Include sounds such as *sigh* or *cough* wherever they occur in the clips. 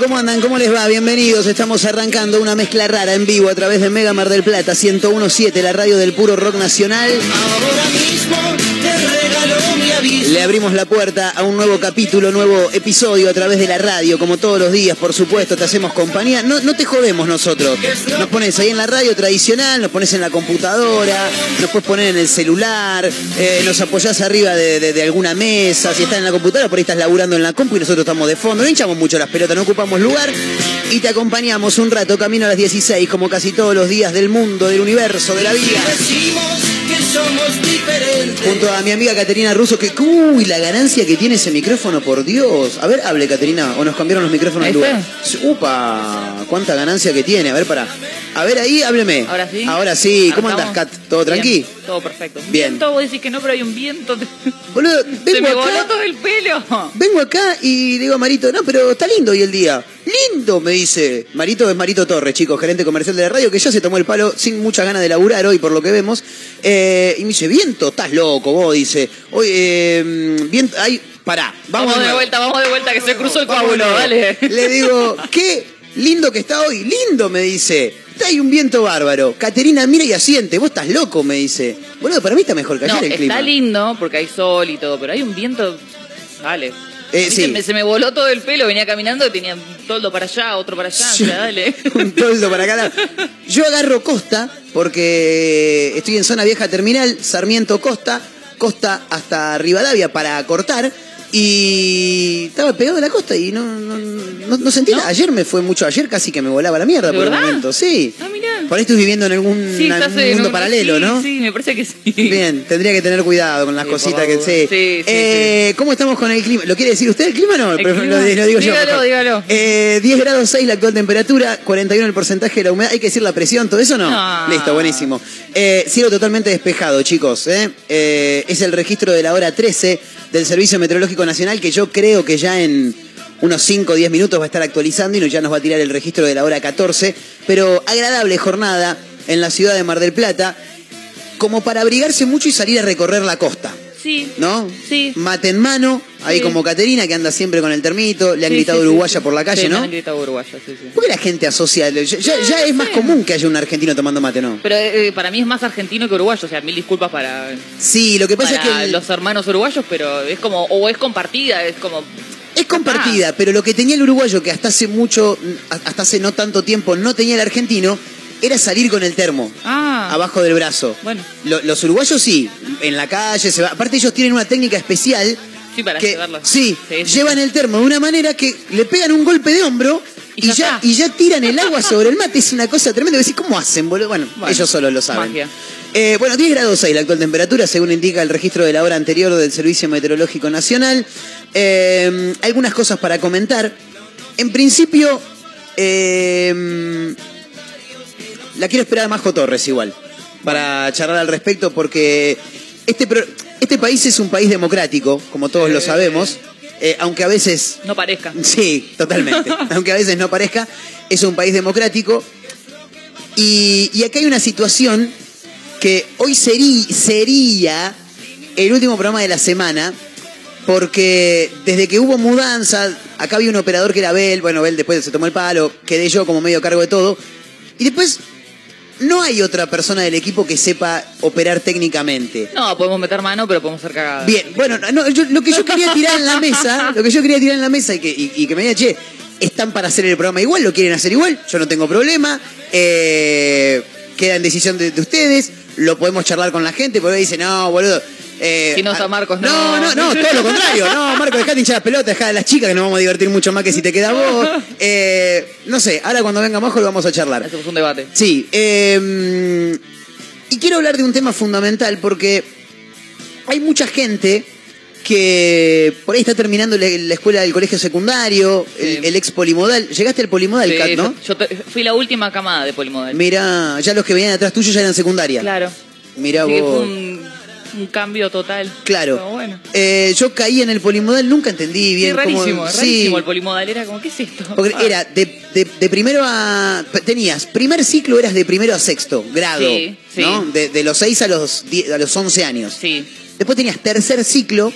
¿cómo andan? ¿Cómo les va? Bienvenidos. Estamos arrancando una mezcla rara en vivo a través de Mega Mar del Plata 1017, la radio del puro rock nacional. Ahora mismo te regalo. Le abrimos la puerta a un nuevo capítulo, nuevo episodio a través de la radio, como todos los días, por supuesto, te hacemos compañía. No, no te jodemos nosotros. Nos pones ahí en la radio tradicional, nos pones en la computadora, nos puedes poner en el celular, eh, nos apoyás arriba de, de- de alguna mesa, si estás en la computadora, por ahí estás laburando en la compu y nosotros estamos de fondo. No hinchamos mucho las pelotas, no ocupamos lugar y te acompañamos un rato, camino a las 16, como casi todos los días del mundo, del universo, de la vida. Somos diferentes. Junto a mi amiga Caterina Russo, que uy, la ganancia que tiene ese micrófono, por Dios. A ver, hable Caterina, o nos cambiaron los micrófonos de ¿Ahí lugar. Upa, cuánta ganancia que tiene. A ver, para. A ver ahí, hábleme. Ahora sí. Ahora sí. ¿Cómo andas, ¿Arrancamos? Cat? ¿Todo Bien, tranqui? Todo perfecto. Un Bien. Viento, vos decís que no, pero hay un viento. *laughs* Boludo, Se vengo me voló acá. todo el pelo. Vengo acá y digo a Marito, no, pero está lindo hoy el día. Lindo, me dice. Marito es Marito Torres, chicos, gerente comercial de la radio, que ya se tomó el palo sin muchas ganas de laburar hoy, por lo que vemos. Eh, y me dice, viento, estás loco, vos, dice. Hoy, eh, viento, ay, pará, vamos, Vamos, de nuevo. vuelta, vamos de vuelta, que se cruzó el coágulo, dale. Le digo, qué lindo que está hoy, lindo, me dice. Está ahí un viento bárbaro. Caterina mira y asiente, vos estás loco, me dice. Boludo, para mí está mejor que No, ayer el está clima. lindo porque hay sol y todo, pero hay un viento. Dale. Eh, sí. se, me, se me voló todo el pelo, venía caminando, tenía un toldo para allá, otro para allá, o sea, dale. *laughs* un toldo para acá. Yo agarro Costa porque estoy en zona vieja terminal, Sarmiento Costa, Costa hasta Rivadavia para cortar. Y estaba pegado a la costa y no, no, no, no sentí. Ayer me fue mucho, ayer casi que me volaba la mierda ¿De por un verdad? momento. Sí. Ah, mirá. Por ahí estoy viviendo en algún Sí, estás en mundo un- paralelo, sí, ¿no? Sí, me parece que sí. Bien, tendría que tener cuidado con las cositas que sí, Eh, ¿Cómo estamos con el clima? ¿Lo quiere decir usted el clima o no? El Pero clima. Lo, lo digo yo. Dígalo, mejor. dígalo. Eh, 10 grados 6 la actual temperatura, 41 el porcentaje de la humedad. ¿Hay que decir la presión, todo eso no? No. Listo, buenísimo. Eh, cielo totalmente despejado, chicos. ¿eh? Eh, es el registro de la hora 13 del Servicio Meteorológico Nacional que yo creo que ya en unos 5 o 10 minutos va a estar actualizando y ya nos va a tirar el registro de la hora 14. Pero agradable jornada en la ciudad de Mar del Plata, como para abrigarse mucho y salir a recorrer la costa. Sí. ¿No? Sí. Mate en mano, ahí Sí. como Caterina que anda siempre con el termito, le han Sí, gritado sí, uruguaya sí. por la calle, ¿no? han gritado uruguaya, sí, sí. ¿Por qué la gente asocia? Ya, ya- ya es más común que haya un argentino tomando mate, ¿no? Pero eh, para mí es más argentino que uruguayo, o sea, mil disculpas para, Sí, lo que pasa para es que el- los hermanos uruguayos, pero es como, o es compartida, es como... es compartida, pero lo que tenía el uruguayo que hasta hace mucho, hasta hace no tanto tiempo no tenía el argentino, era salir con el termo. Ah, Abajo del brazo. Bueno. Lo- los uruguayos sí, en la calle, se va. Aparte ellos tienen una técnica especial. Sí, para que. Sí, Sí, sí, llevan el termo de una manera que le pegan un golpe de hombro y, Y ya y ya tiran el agua sobre el mate. Es una cosa tremenda. Decís, ¿cómo hacen, boludo? Bueno, Bueno, ellos solos lo saben. magia. Eh, bueno, 10 grados 6 la actual temperatura, según indica el registro de la hora anterior del Servicio Meteorológico Nacional. Eh, algunas cosas para comentar. En principio, Eh, la quiero esperar a Majo Torres igual, para charlar al respecto, porque este, este país es un país democrático, como todos lo sabemos, eh, aunque a veces No parezca. Sí, totalmente. *laughs* Aunque a veces no parezca, es un país democrático. Y, y acá hay una situación que hoy serí- sería el último programa de la semana, porque desde que hubo mudanza, acá había un operador que era Bel, bueno, Bel después se tomó el palo, quedé yo como medio cargo de todo. Y después no hay otra persona del equipo que sepa operar técnicamente. No, podemos meter mano, pero podemos ser cagadas. Bien, bueno, no, yo- lo que yo quería tirar en la mesa, lo que yo quería tirar en la mesa y que, y, y que me diga, che, están para hacer el programa igual, lo quieren hacer igual, yo no tengo problema, eh, queda en decisión de, de ustedes, lo podemos charlar con la gente, porque dice, no, boludo. eh, Si no está ah, Marcos, no. no. No, no, todo lo contrario. No, Marcos, dejate hinchar las pelotas, dejá a las chicas que nos vamos a divertir mucho más que si te queda vos. Eh, no sé, ahora cuando venga Majo lo vamos a charlar. Hacemos un debate. Sí, eh, y quiero hablar de un tema fundamental porque hay mucha gente que por ahí está terminando la, la escuela del colegio secundario, el, Sí. el ex polimodal. Llegaste al polimodal, Sí, Kat, ¿no? yo, yo fui la última camada de polimodal. Mira, ya los que venían atrás tuyo ya eran secundaria. Claro. Que vos. fue un, un cambio total. Claro. Pero bueno. Eh, yo caí en el polimodal, nunca entendí bien sí, rarísimo, cómo. rarísimo el polimodal. Era como, ¿qué es esto? Porque Ah. era de, de- de primero a. Tenías, primer ciclo eras de primero a sexto grado. Sí, sí. ¿no? De, de los 6 a los, 10 a los 11 años. Sí, Después tenías tercer ciclo,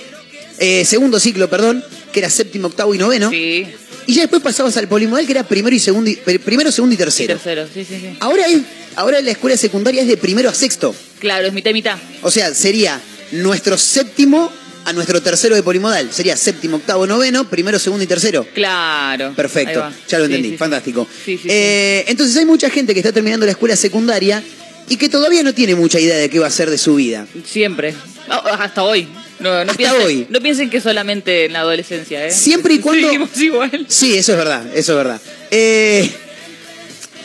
eh, segundo ciclo, perdón, que era séptimo, octavo y noveno. sí. Y ya después pasabas al polimodal, que era primero y segundo, y- primero, segundo y Y tercero. tercero, sí, sí, sí. Ahora es, ahora la escuela secundaria es de primero a sexto. Claro, es mitad y mitad. O sea, sería nuestro séptimo a nuestro tercero de polimodal. Sería séptimo, octavo, noveno, primero, segundo y tercero. Claro. Perfecto, ya lo Sí, entendí, sí, fantástico. Sí. Eh, Entonces hay mucha gente que está terminando la escuela secundaria y que todavía no tiene mucha idea de qué va a hacer de su vida. Siempre. No, hasta hoy. No, no Hasta piensen, hoy. No piensen que solamente en la adolescencia, ¿eh? Siempre y *laughs* cuando- Seguimos igual. Sí, eso es verdad, eso es verdad. Eh,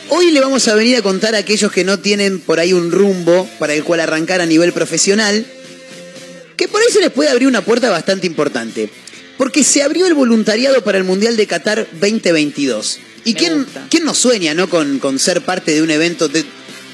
hoy le vamos a venir a contar a aquellos que no tienen por ahí un rumbo para el cual arrancar a nivel profesional, que por ahí se les puede abrir una puerta bastante importante. Porque se abrió el voluntariado para el Mundial de Qatar 2022. ¿Y Me quién, gusta. quién nos sueña ¿no? con, con ser parte de un evento? de-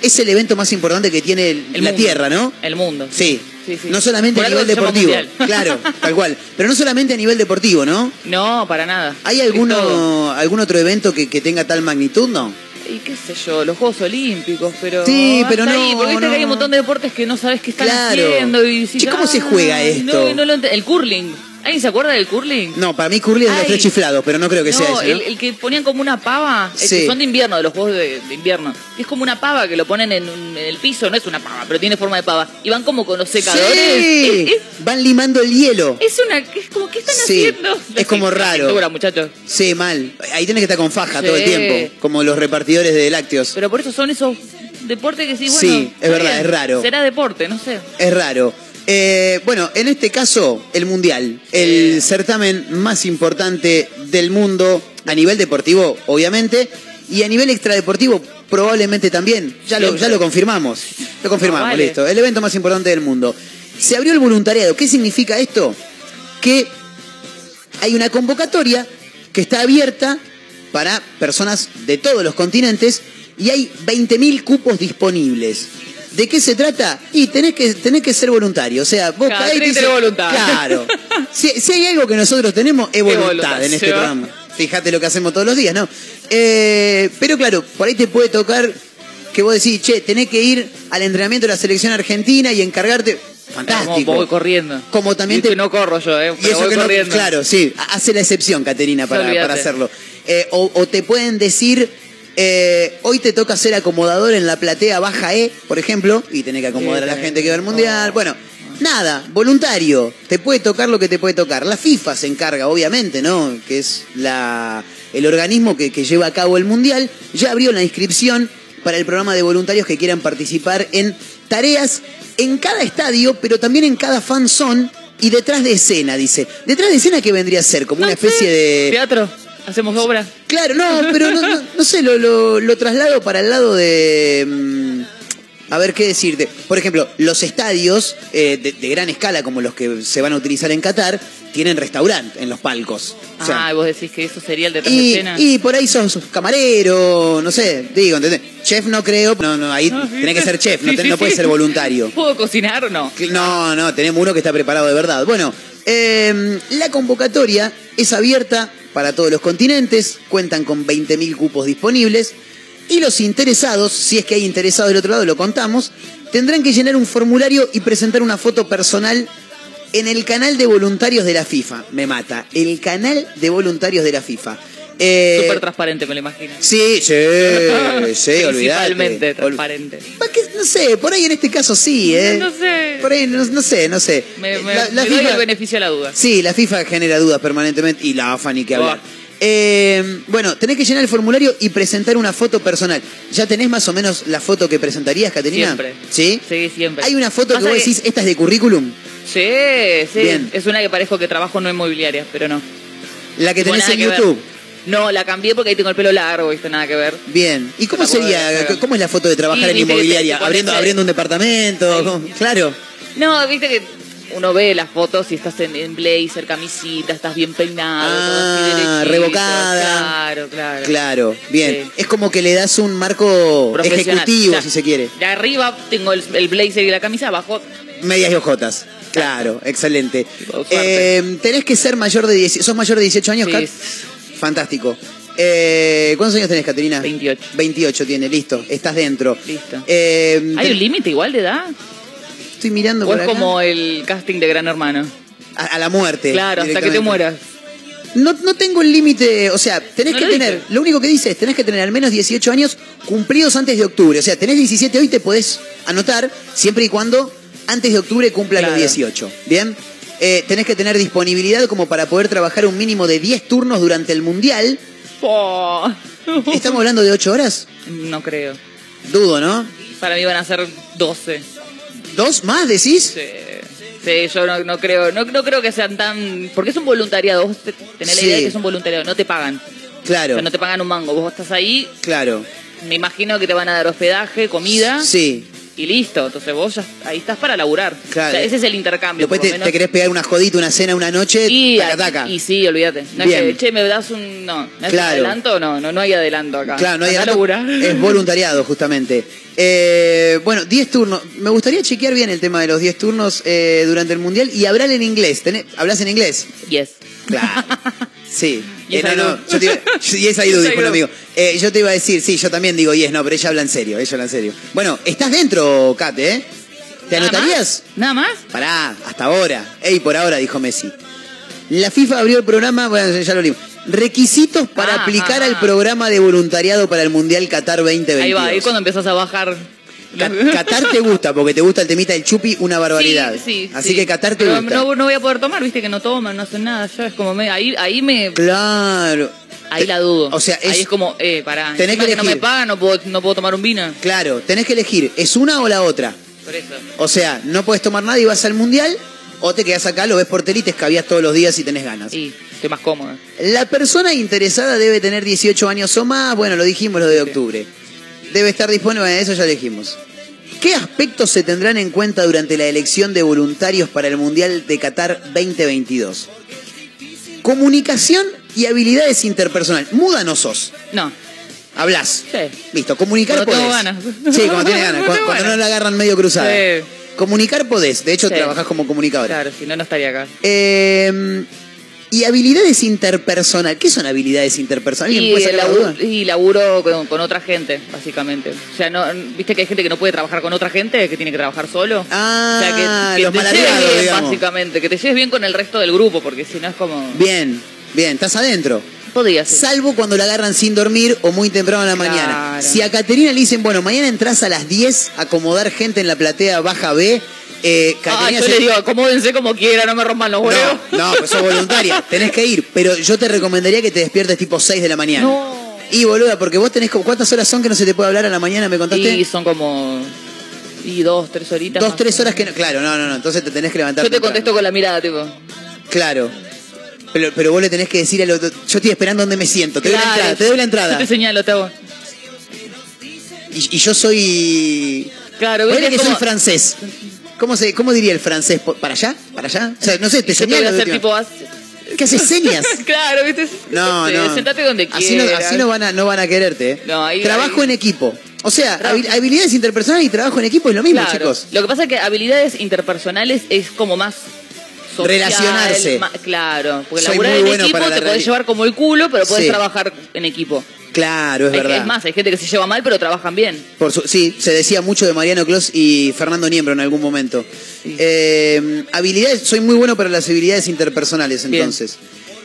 es el evento más importante que tiene El la mundo. Tierra, ¿no? El mundo. Sí. Sí, sí. No solamente Por a nivel deportivo. *laughs* Claro, tal cual. Pero no solamente a nivel deportivo, ¿no? No, para nada. ¿Hay alguno, algún otro evento que, que tenga tal magnitud, no? Y qué sé yo, los Juegos Olímpicos, pero. Sí, pero no, Ahí, porque viste no. que hay un montón de deportes que no sabes qué están Claro. haciendo. Y decís, ¿cómo se juega "Ay, esto?" No, no lo el curling. ¿Alguien se acuerda del curling? No, para mí Curly es de los Ay. tres chiflados, pero no creo que sea ese. ¿no? el, el que ponían como una pava, el Sí. que son de invierno, de los juegos de, de invierno. Es como una pava que lo ponen en, un- en el piso, no es una pava, pero tiene forma de pava. Y van como con los secadores. Sí. Es, es- Van limando el hielo. es una. Es como, ¿qué están Sí, haciendo? es como raro. Cintura, muchachos. Sí, mal. Ahí tenés que estar con faja todo el tiempo, como los repartidores de lácteos. Pero por eso son esos deportes que sí, bueno. Sí, es verdad, bien, es raro. Será deporte, no sé. Es raro. Eh, bueno, en este caso, el Mundial, el certamen más importante del mundo a nivel deportivo, obviamente, y a nivel extradeportivo, probablemente también. Ya lo, ya lo confirmamos. Lo confirmamos, No, vale. listo. El evento más importante del mundo. Se abrió el voluntariado. ¿Qué significa esto? Que hay una convocatoria que está abierta para personas de todos los continentes y hay 20.000 cupos disponibles. ¿De qué se trata? Y tenés que, tenés que ser voluntario. O sea, vos Claro, caés y dices- voluntad. Claro. *laughs* Si, si hay algo que nosotros tenemos, es voluntad, voluntad, en este programa. Fíjate lo que hacemos todos los días, ¿no? Eh, pero claro, por ahí te puede tocar que vos decís, che, tenés que ir al entrenamiento de la selección argentina y encargarte. Fantástico. Como voy corriendo. Como también te- que no corro yo, ¿eh? Y Pero eso voy que no, corriendo. claro, sí, hace la excepción, Caterina, para, para hacerlo. Eh, o, o te pueden decir, eh, hoy te toca ser acomodador en la platea baja E, por ejemplo, y tenés que acomodar Sí, a la gente que va al mundial. Oh. Bueno, nada, voluntario, te puede tocar lo que te puede tocar. La FIFA se encarga, obviamente, ¿no? Que es la, el organismo que, que lleva a cabo el mundial, ya abrió la inscripción para el programa de voluntarios que quieran participar en tareas en cada estadio, pero también en cada fan zone y detrás de escena, dice. Detrás de escena, ¿qué vendría a ser? Como No una sé. especie de... Teatro, hacemos obra. Claro, no, pero no, no- no sé, lo, lo- lo traslado para el lado de... mm, a ver qué decirte. Por ejemplo, los estadios eh, de, de gran escala, como los que se van a utilizar en Qatar, tienen restaurante en los palcos. O sea, ah, vos decís que eso sería el detrás de y, escena. y por ahí sos camarero, no sé, digo, ¿entendés? Chef no creo, no, no, ahí Ah, sí, tenés que ser chef, no, *laughs* sí, te- sí, no puedes sí. ser voluntario. *laughs* ¿Puedo cocinar o no? No, no, tenemos uno que está preparado de verdad. Bueno, eh, la convocatoria es abierta para todos los continentes, cuentan con 20.000 cupos disponibles y los interesados, si es que hay interesados del otro lado, lo contamos, tendrán que llenar un formulario y presentar una foto personal en el canal de voluntarios de la FIFA. Me mata, el canal de voluntarios de la FIFA. Eh, Súper transparente, me lo imagino. Sí, sí, *laughs* sí, olvidate. Ol- transparente. Pa' que- No sé, por ahí en este caso sí, ¿eh? No sé. Por ahí, no, no sé, no sé. Me, me- La- la me doy FIFA- el beneficio a la duda. Sí, la FIFA genera dudas permanentemente y la AFA ni que hablar. Oh. Eh, bueno, tenés que llenar el formulario y presentar una foto personal. ¿Ya tenés más o menos la foto que presentarías, Caterina? Siempre. ¿Sí? Sí, siempre. Hay una foto que vos decís, esta es de currículum, Sí, sí. Bien. Es una que parezco que trabajo no inmobiliaria, pero no. la que tenés en que ver. No, la cambié porque ahí tengo el pelo largo, ¿viste? Nada que ver. Bien. ¿Y cómo sería? ver. ¿Cómo es la foto de trabajar en inmobiliaria? Abriendo, abriendo un departamento. Claro. No, viste que uno ve las fotos y estás en, en blazer, camisita, estás bien peinado, todo Ah, así revocada. Claro, claro. Claro, bien. Sí. Es como que le das un marco ejecutivo, O sea, si se quiere. De arriba tengo el, el blazer y la camisa, abajo Medias y ojotas. Claro, excelente. Eh, tenés que ser mayor de 18. ¿Sos mayor de 18 años, Sí. Kat? Fantástico. Eh, ¿Cuántos años tenés, Caterina? 28. 28 tiene, listo. Estás dentro. Listo. Eh, ¿Hay un límite igual de edad? Estoy mirando ¿O por es acá. como el casting de Gran Hermano? A, a la muerte. Claro, hasta que te mueras. No, no tengo el límite, o sea, tenés No que lo tener, dice. lo único que dice es, tenés que tener al menos 18 años cumplidos antes de octubre. O sea, tenés 17 hoy, te podés anotar, siempre y cuando antes de octubre cumplas los Claro. 18. ¿Bien? Eh, tenés que tener disponibilidad como para poder trabajar un mínimo de 10 turnos durante el Mundial. Oh. *laughs* ¿Estamos hablando de 8 horas? No creo. Dudo, ¿no? Para mí van a ser 12. ¿Dos más, decís? Sí, Sí, yo no, no creo no, no creo que sean tan... Porque es un voluntariado. Vos te- tenés la idea de que es un voluntariado. No te pagan. O Claro, sea, no te pagan un mango. Vos estás ahí, claro. me imagino que te van a dar hospedaje, comida Sí. Y listo. Entonces vos ya ahí estás para laburar. Claro. O sea, ese es el intercambio. Después te, te querés pegar una jodita, una cena, una noche, y, taca, taca. y sí, olvídate. No Bien. es que, che, me das un... No, ¿me das Claro. un adelanto? No, no, no hay adelanto acá. Claro, no hay Andá a algo- laburar. Es voluntariado, justamente. Eh, bueno, 10 turnos. Me gustaría chequear bien el tema de los 10 turnos eh, durante el Mundial y hablar en inglés. ¿Tenés- ¿Hablas en inglés? Yes. Claro. *laughs* Sí. Y Eh, esa no, no, yo te iba- yo- dijo un amigo. Eh, yo te iba a decir, sí, yo también digo yes, no, pero ella habla en serio, ella habla en serio. Bueno, estás dentro, Kate, ¿eh? ¿Te ¿Nada anotarías? más? ¿Nada más? Pará, hasta ahora. Ey, por ahora, dijo Messi. La FIFA abrió el programa, bueno, ya lo leímos. Requisitos para Ah, aplicar ah, al ah. programa de voluntariado para el Mundial Qatar 2022. Ahí va, ahí cuando empezás a bajar. Qatar te gusta, porque te gusta el temita del chupi, una barbaridad. Sí, sí, Así sí. que Qatar te Pero gusta. No, no voy a poder tomar, viste que no toman, no hacen nada. Ya es como me, ahí, ahí me, Claro. ahí la dudo. O sea, es, ahí es como, eh, pará. Tenés que que no me elegir. pagan, no puedo, no puedo tomar un vino. claro, tenés que elegir, ¿es una o la otra? Por eso. O sea, no puedes tomar nada y vas al Mundial, o te quedas acá, lo ves por tele y te escabias todos los días si tenés ganas. Y estoy más cómodo. La persona interesada debe tener 18 años o más, bueno, lo dijimos lo de octubre. Debe estar disponible, bueno, eso ya dijimos. ¿Qué aspectos se tendrán en cuenta durante la elección de voluntarios para el Mundial de Qatar 2022? Comunicación y habilidades interpersonales. Muda no sos. No. Hablas. Sí. Listo, comunicar Cuando podés. ganas. Sí, cuando tienes *laughs* ganas. Cuando no la agarran medio cruzada. Sí. Comunicar podés. De hecho, Sí. trabajás como comunicadora. Claro, si no, no estaría acá. Eh, y habilidades interpersonales. ¿Qué son habilidades interpersonales? ¿Alguien Y, puede laburo, duda? y laburo con, con otra gente, básicamente. O sea, no, viste que hay gente que no puede trabajar con otra gente, que tiene que trabajar solo. Ah, o sea, que, que los te lleves bien, básicamente. Que te lleves bien con el resto del grupo, porque si no es como... Bien, bien, estás adentro. Podría ser. Salvo cuando la agarran sin dormir o muy temprano en la Claro. mañana. Si a Caterina le dicen, bueno, mañana entras a las 10 a acomodar gente en la platea baja B, eh, Ah, Caterina yo se- le digo, acomódense como quieran, no me rompan los huevos. No, no, pues sos voluntaria, tenés que ir. Pero yo te recomendaría que te despiertes tipo 6 de la mañana. No. Y boluda, porque vos tenés como. ¿Cuántas horas son que no se te puede hablar a la mañana? ¿Me contaste? Y son como... Y dos, tres horitas. Dos, tres horas que no. Claro, no, no, no. Entonces te tenés que levantar. Yo te temprano. contesto con la mirada, tipo. Claro. Pero, pero vos le tenés que decir al otro. Yo estoy esperando donde me siento. Te doy la entrada. Te doy la entrada. *laughs* Yo te señalo, te hago. Y, y yo soy. Claro, viste, que es soy como- francés. ¿Cómo, se, ¿Cómo diría el francés? ¿Para allá? ¿Para allá? O sea, no sé, te señalo. hacer tipo, ¿Qué haces señas? *laughs* claro, ¿viste? No, Este, no. Sentate donde así no, quieras. así no van a, no van a quererte. ¿eh? No, ahí- trabajo ahí- en equipo. O sea, Tra- habilidades interpersonales y trabajo en equipo es lo mismo, Claro. chicos. Lo que pasa es que habilidades interpersonales es como más social, Relacionarse. claro, porque Soy laburar muy en bueno equipo para la te podés llevar como el culo, pero podés Sí. trabajar en equipo. Claro, es verdad. Es más, hay gente que se lleva mal, pero trabajan bien. Por su- sí, se decía mucho de Mariano Clos y Fernando Niembro en algún momento. Sí. Eh, habilidades, soy muy bueno para las habilidades interpersonales, entonces.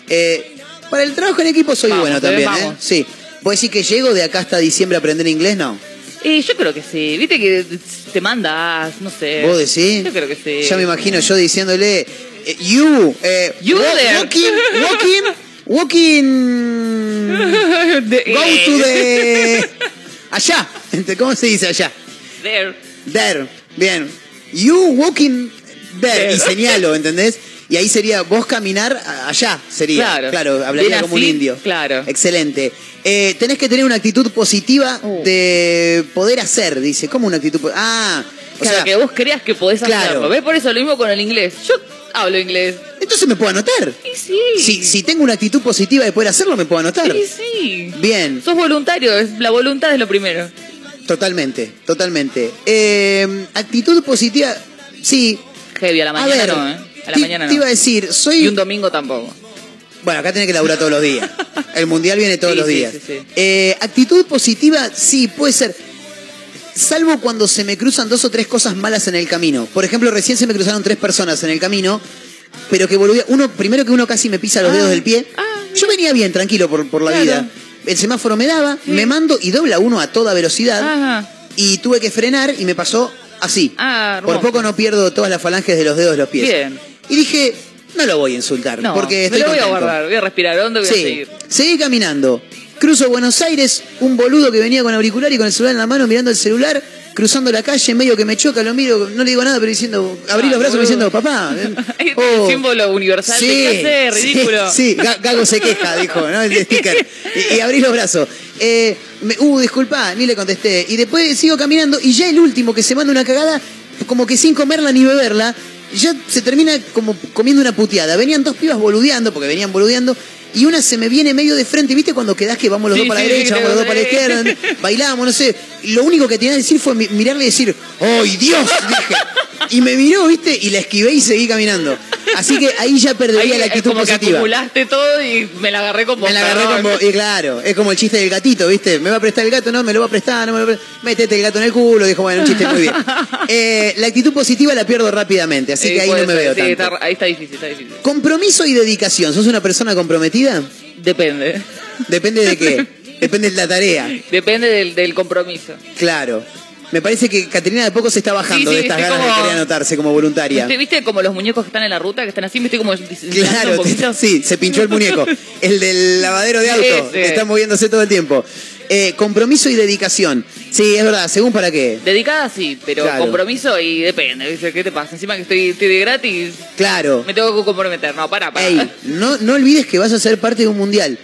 Eh, para el trabajo en equipo soy Vamos, bueno ¿eh? también, ¿eh? Sí. ¿Puedes decir que llego de acá hasta diciembre a aprender inglés? No. Y yo creo que sí. Viste que te mandas, no sé. ¿Vos decís? Yo creo que sí. Ya me imagino yo diciéndole, eh, you, eh, You walking, walking, *laughs* walking, *laughs* go to the, *laughs* allá, ¿cómo se dice allá? There. There, bien. You walking there. There. Y señalo, *laughs* ¿entendés? Y ahí sería vos caminar allá, sería. Claro. hablaría Bien como un indio. claro. Excelente. Eh, tenés que tener una actitud positiva Uh. de poder hacer, dice. ¿Cómo una actitud? Ah, o Claro, sea, que vos creas que podés Claro. hacerlo. ¿Ves? Por eso lo mismo con el inglés. Yo hablo inglés. entonces me puedo anotar. Y sí. Si, si tengo una actitud positiva de poder hacerlo, me puedo anotar. Sí, sí. Bien, Sos voluntario, la voluntad es lo primero. totalmente, totalmente. Eh, actitud positiva, sí. Heavy, a la A mañana ver, no, ¿eh? A la mañana te iba a no. decir, soy... Y un domingo tampoco. Bueno, acá tenés que laburar todos los días. *laughs* El mundial viene todos Sí, los días. sí, sí. Eh, actitud positiva, sí, puede ser. Salvo cuando se me cruzan dos o tres cosas malas en el camino. Por ejemplo, recién se me cruzaron tres personas en el camino, pero que volvía. Uno, primero que uno casi me pisa los Ah, dedos del pie. ah, Yo venía bien, tranquilo por, por la Claro. vida. El semáforo me daba, me mando y dobla uno a toda velocidad. Ajá. Y tuve que frenar y me pasó así. Ah, por poco no pierdo todas las falanges de los dedos de los pies. Bien. Y dije, no lo voy a insultar, No, porque me estoy lo voy a guardar, voy a respirar hondo y voy a seguir. seguí caminando. Cruzo Buenos Aires, un boludo que venía con auricular y con el celular en la mano mirando el celular, cruzando la calle, medio que me choca, lo miro, no le digo nada, pero diciendo, abrí Ah, los brazos boludo. diciendo, papá. *laughs* ven". El Oh, símbolo universal de ¿qué hacer? sí, Ridículo. *laughs* Sí, Ga- Gago se queja, dijo, ¿no? El sticker. Y, y abrí los brazos. Eh, me- uh, disculpa, ni le contesté. Y después sigo caminando y ya el último que se manda una cagada, como que sin comerla ni beberla, ya se termina como comiendo una puteada. Venían dos pibas boludeando, porque venían boludeando, y una se me viene medio de frente, ¿viste? Cuando quedás que vamos los Sí, dos para la derecha, sí, vamos los dos para la izquierda, *laughs* bailamos, no sé. Lo único que tenía que decir fue mi- mirarle y decir, ¡ay, Dios! Dije. Y me miró, ¿viste? Y la esquivé y seguí caminando. Así que ahí ya perdería Ahí la es actitud como que positiva. acumulaste todo y me la agarré con vos. Me la agarré como. Y claro, es como el chiste del gatito, ¿viste? ¿Me va a prestar el gato? No, me lo va a prestar, no me lo va a prestar. Métete el gato en el culo, dijo, bueno, un chiste muy bien. *laughs* Eh, la actitud positiva la pierdo rápidamente, así Sí, que ahí no me ser, veo tanto. está- ahí está difícil, está difícil. Compromiso y dedicación. ¿Sos una persona comprometida? Depende. Depende de qué. Depende de la tarea. Depende del, del compromiso. Claro. Me parece que Caterina de poco se está bajando Sí, sí, de estas ganas de como- querer anotarse como voluntaria. ¿Viste, ¿Viste como los muñecos que están en la ruta, que están así? ¿Viste como Claro, un poquito? sí, se pinchó el muñeco. *laughs* El del lavadero de auto, que está moviéndose todo el tiempo. Eh, compromiso y dedicación. Sí, es verdad, según para qué. Dedicada sí, pero Claro. compromiso y depende. ¿Qué te pasa? Encima que estoy, estoy de gratis, Claro. me tengo que comprometer. No, para, para. Ey, no, no olvides que vas a ser parte de un mundial.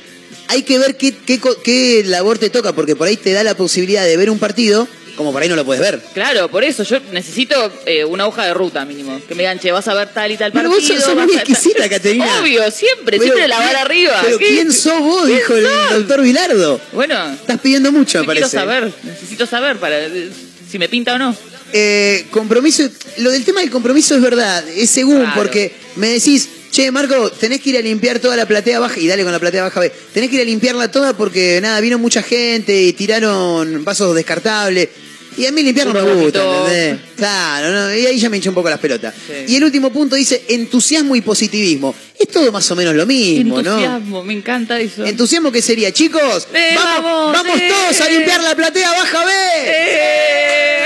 Hay que ver qué, qué, qué labor te toca, porque por ahí te da la posibilidad de ver un partido, como por ahí no lo puedes ver. Claro, por eso yo necesito eh, una hoja de ruta mínimo. Que me digan, che, vas a ver tal y tal Pero partido. vos sos muy exquisita, Caterina. Obvio, siempre, Pero, siempre la vara arriba. Pero ¿Qué- ¿quién sos vos? ¿Quién Dijo el doctor Vilardo. Bueno, Estás pidiendo mucho, me parece. saber, necesito saber para eh, si me pinta o no. Eh, compromiso, lo del tema del compromiso es verdad, es según, Claro. porque me decís, che, Marco, tenés que ir a limpiar toda la platea baja, y dale con la platea baja, ve, tenés que ir a limpiarla toda porque, nada, vino mucha gente y tiraron vasos descartables. Y a mí limpiar no me gusta. ¿entendés? Claro, no, y ahí ya me hinché un poco las pelotas. Sí. Y el último punto dice entusiasmo y positivismo. Es todo más o menos lo mismo, ¿no? Entusiasmo, me encanta eso. Entusiasmo que sería, chicos, Eh, vamos, vamos, eh. todos a limpiar la platea baja, ve. ¡Eh!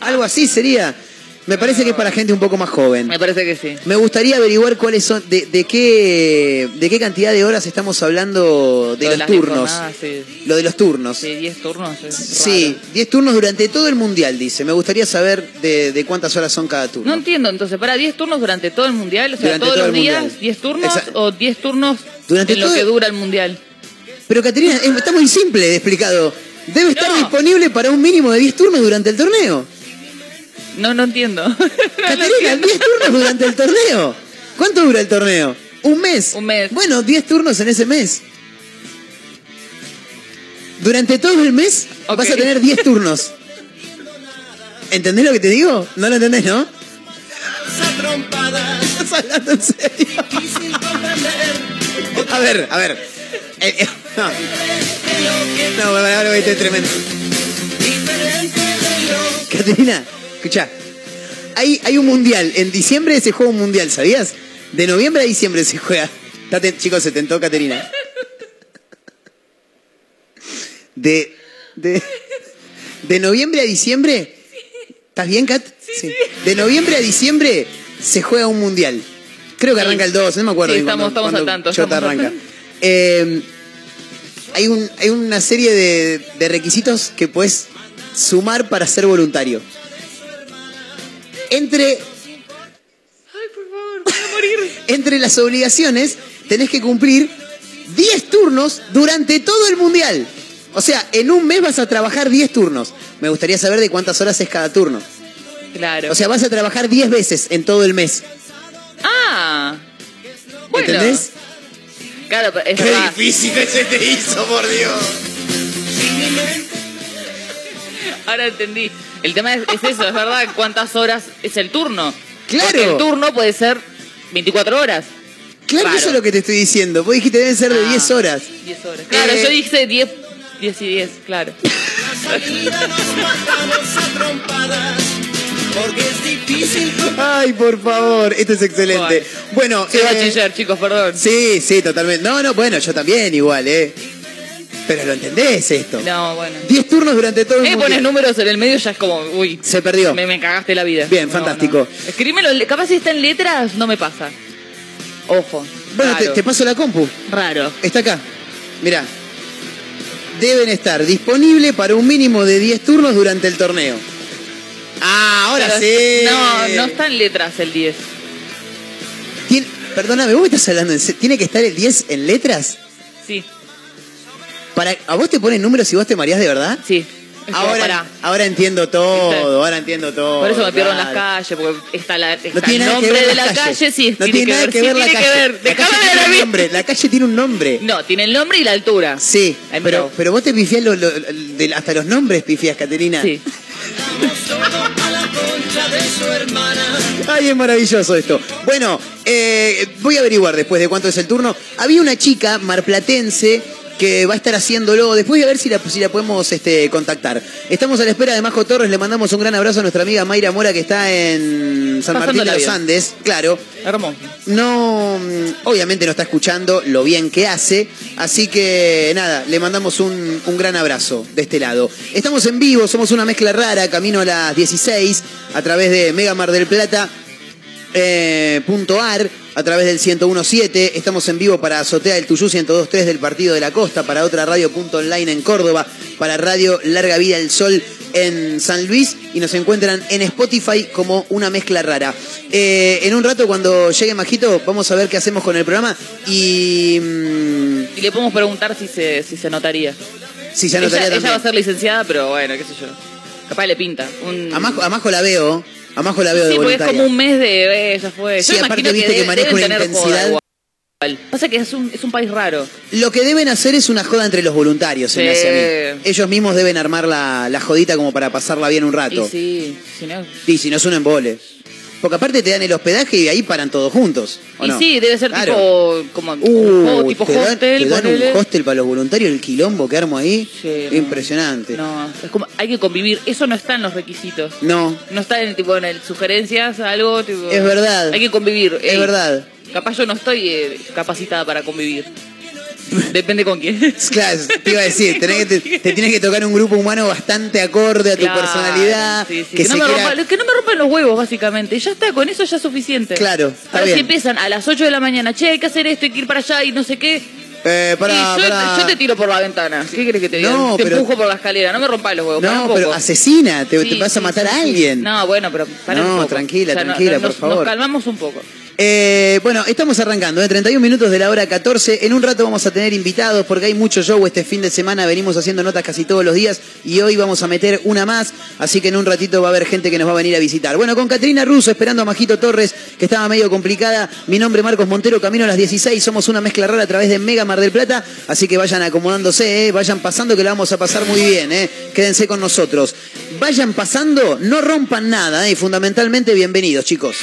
Algo así sería. Me parece que es para gente un poco más joven. Me parece que sí. Me gustaría averiguar cuáles son, de, de qué, de qué cantidad de horas estamos hablando de Lo los las turnos. jornadas, sí. Lo de los turnos. Sí, 10 turnos. es Sí, raro. 10 turnos durante todo el mundial, dice. Me gustaría saber de, de cuántas horas son cada turno. No entiendo, entonces, para 10 turnos durante todo el mundial, o sea, Durante todos todo los el días, mundial. 10 turnos Exacto. o 10 turnos Durante en lo todo- que dura el mundial. Pero Caterina, es- está muy simple de explicado. Debe estar No. disponible para un mínimo de 10 turnos durante el torneo. No, no entiendo. *laughs* Caterina, entiendo. 10 turnos durante el torneo. ¿Cuánto dura el torneo? Un mes. Un mes. Bueno, 10 turnos en ese mes. Durante todo el mes vas a tener 10 turnos. ¿Entendés lo que te digo? No lo entendés, ¿no? ¿Estás hablando en serio? A ver, a ver. Eh, eh, no, no, ahora tremendo. Caterina, escucha. Hay, hay un mundial. En diciembre se juega un mundial, ¿sabías? De noviembre a diciembre se juega. Date, chicos, se tentó Caterina. De, de, de noviembre a diciembre. ¿Estás bien, Kat? Sí, De noviembre a diciembre se juega un mundial. Creo que arranca el 2, no me acuerdo. Sí, estamos- estamos al tanto, Chota estamos arranca. tanto. Eh, hay, un, hay una serie de, de requisitos que puedes sumar para ser voluntario. Entre, Ay, por favor, voy a morir. *laughs* entre las obligaciones tenés que cumplir 10 turnos durante todo el mundial. O sea, en un mes vas a trabajar 10 turnos. Me gustaría saber de cuántas horas es cada turno. Claro. O sea, vas a trabajar 10 veces en todo el mes. ah. Bueno. ¿Entendés? Claro, pero es verdad. difícil que se te hizo, por Dios. *laughs* Ahora entendí. El tema es, es eso, es verdad. ¿Cuántas horas es el turno? Claro. Porque el turno puede ser 24 horas. Claro, Raro. eso es lo que te estoy diciendo. Vos dijiste deben ser de Ah, 10 horas. 10 horas. Claro, Eh, yo dije 10, 10 y 10, claro. la salida nos matamos a trompadas. Porque es difícil Ay, por favor, esto es excelente. Bueno, Soy eh, bachiller, chicos, perdón. sí, sí, totalmente. No, no, bueno, yo también igual, ¿eh? Pero lo entendés esto. No, bueno. 10 turnos durante todo el Eh, mundial. pones números en el medio ya es como, uy, Se perdió. me, me cagaste la vida. Bien, No, fantástico. no. Escrímelo, capaz si está en letras, no me pasa. Ojo. Bueno, te, raro. te paso la compu. Raro. Está acá. Mirá. Deben estar disponibles para un mínimo de 10 turnos durante el torneo. Ah, ahora Pero- sí. No, no está en letras el 10. Tien- Perdóname, ¿vos me estás hablando en? ¿Tiene que estar el 10 en letras? Sí, Para, ¿A vos te ponen números y vos te mareás de verdad? sí. Es Ahora, para- ahora entiendo todo, ¿Viste? ahora entiendo todo. Por eso me pierdo en las calles, porque está, la, está No tiene el nombre de la calle. sí. no tiene, nada ver, que sí, ver la tiene calle. que ver. La calle tiene un nombre. La calle tiene un nombre. No, tiene el nombre y la altura. Sí, pero, pero vos te pifiás lo- lo- de- hasta los nombres, pifiás, Caterina. Sí. Vamos todo a la concha de su hermana. Ay, es maravilloso esto. Bueno, eh, voy a averiguar después de cuánto es el turno. Había una chica marplatense que va a estar haciéndolo. Después voy a ver si la, si la podemos este, contactar. Estamos a la espera de Majo Torres. Le mandamos un gran abrazo a nuestra amiga Mayra Mora que está en San Martín de los. Andes. Claro. Hermoso. No, mm, obviamente no está escuchando lo bien que hace, así que nada, le mandamos un, un gran abrazo de este lado. Estamos en vivo, somos una mezcla rara, camino a las 16, a través de Mega Mar del Plata. Eh, punto ar, a través del 1017. Estamos en vivo para Azotea del Tuyú 1023 del Partido de la Costa, para otra radio punto online en Córdoba, para Radio Larga Vida del Sol en San Luis y nos encuentran en Spotify como una mezcla rara. Eh, en un rato cuando llegue Majito vamos a ver qué hacemos con el programa y mm, Y le podemos preguntar si se, si se notaría. si se ella, anotaría ella también. va a ser licenciada, pero bueno, qué sé yo. Capaz le pinta. Un... A Majo, a Majo la veo, a Majo la veo de Sí, porque es como un mes de. Eh, ya fue. Sí, Yo aparte imagino viste que de- maneja una tener intensidad. joda igual. Pasa que es un, es un país raro. Lo que deben hacer es una joda entre los voluntarios, se me Sí. hace a mí. Ellos mismos deben armar la, la jodita como para pasarla bien un rato. Sí, si no. Sí, si no es un embole. Porque aparte te dan el hospedaje y ahí paran todos juntos. ¿o Y no? sí, debe ser Claro. tipo. Como un Uh, tipo te dan, hostel. te dan un hostel para los voluntarios, el quilombo que armo ahí. Sí, no. Impresionante. No, es como. Hay que convivir. Eso no está en los requisitos. No, No está en tipo en el sugerencias, algo. Tipo, Es verdad. Hay que convivir. es Ey, verdad. Capaz yo no estoy eh, capacitada para convivir. Depende con quién. *laughs* Claro, te iba a decir, tenés que- te, te tienes que tocar un grupo humano bastante acorde a tu Claro, personalidad. sí, sí, Que, Que, no me quiera- rompa- que no me rompan los huevos, básicamente. Y ya está, con eso ya es suficiente. Claro, está Ahora bien. si empiezan a las 8 de la mañana, che, hay que hacer esto, hay que ir para allá y no sé qué. Eh, pará, y yo, pará. yo te tiro por la ventana. ¿Qué querés que te diga? No, te pero- empujo por la escalera, no me rompas los huevos. No, pero asesina, te, Sí, te vas a sí, matar sí, a sí. alguien. No, bueno, pero pará No, tranquila, O sea, no- tranquila, no- por nos- favor. Nos calmamos un poco. Eh, bueno, estamos arrancando, ¿eh? 31 minutos de la hora 14. En un rato vamos a tener invitados porque hay mucho show este fin de semana. Venimos haciendo notas casi todos los días y hoy vamos a meter una más. Así que en un ratito va a haber gente que nos va a venir a visitar. Bueno, con Catrina Russo esperando a Majito Torres, que estaba medio complicada. Mi nombre es Marcos Montero, camino a las 16. Somos una mezcla rara a través de Mega Mar del Plata. Así que vayan acomodándose, ¿eh? vayan pasando que la vamos a pasar muy bien. ¿eh? Quédense con nosotros. Vayan pasando, no rompan nada ¿eh? y fundamentalmente bienvenidos, chicos.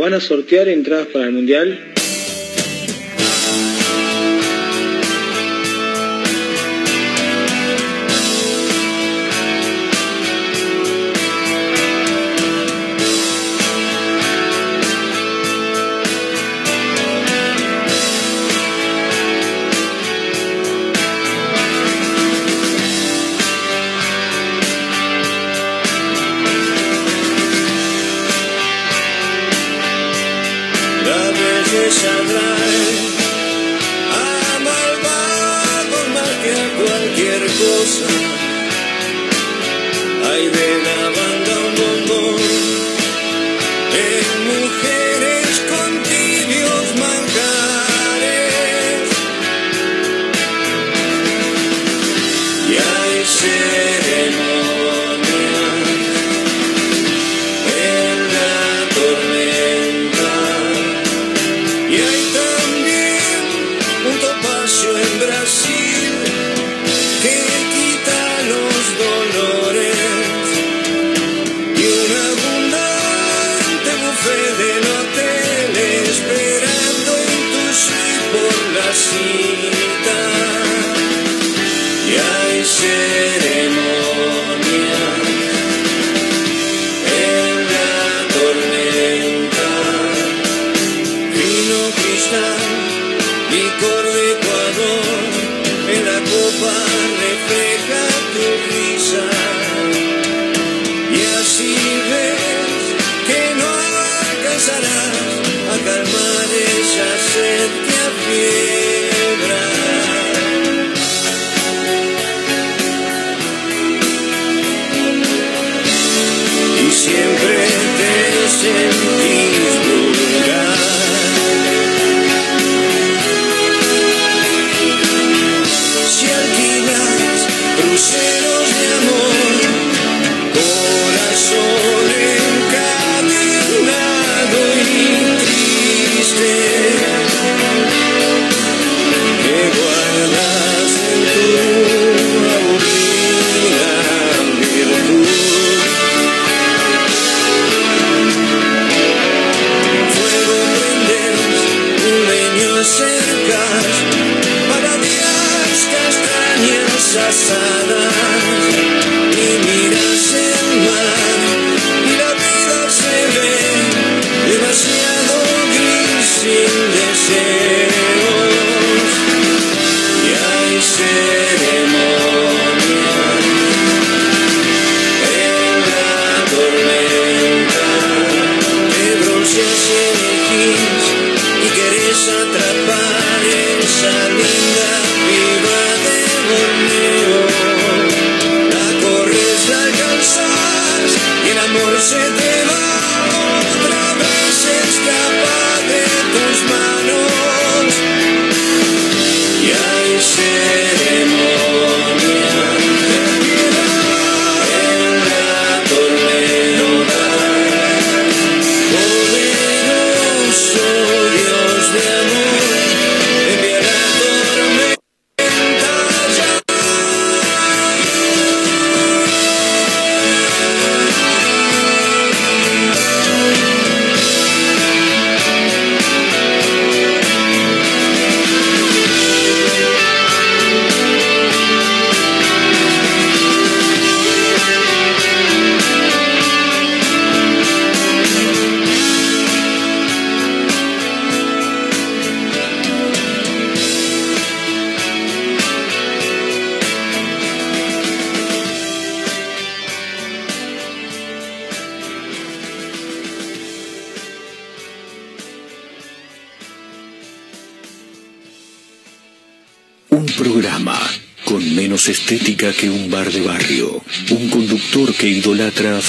¿Van a sortear entradas para el Mundial?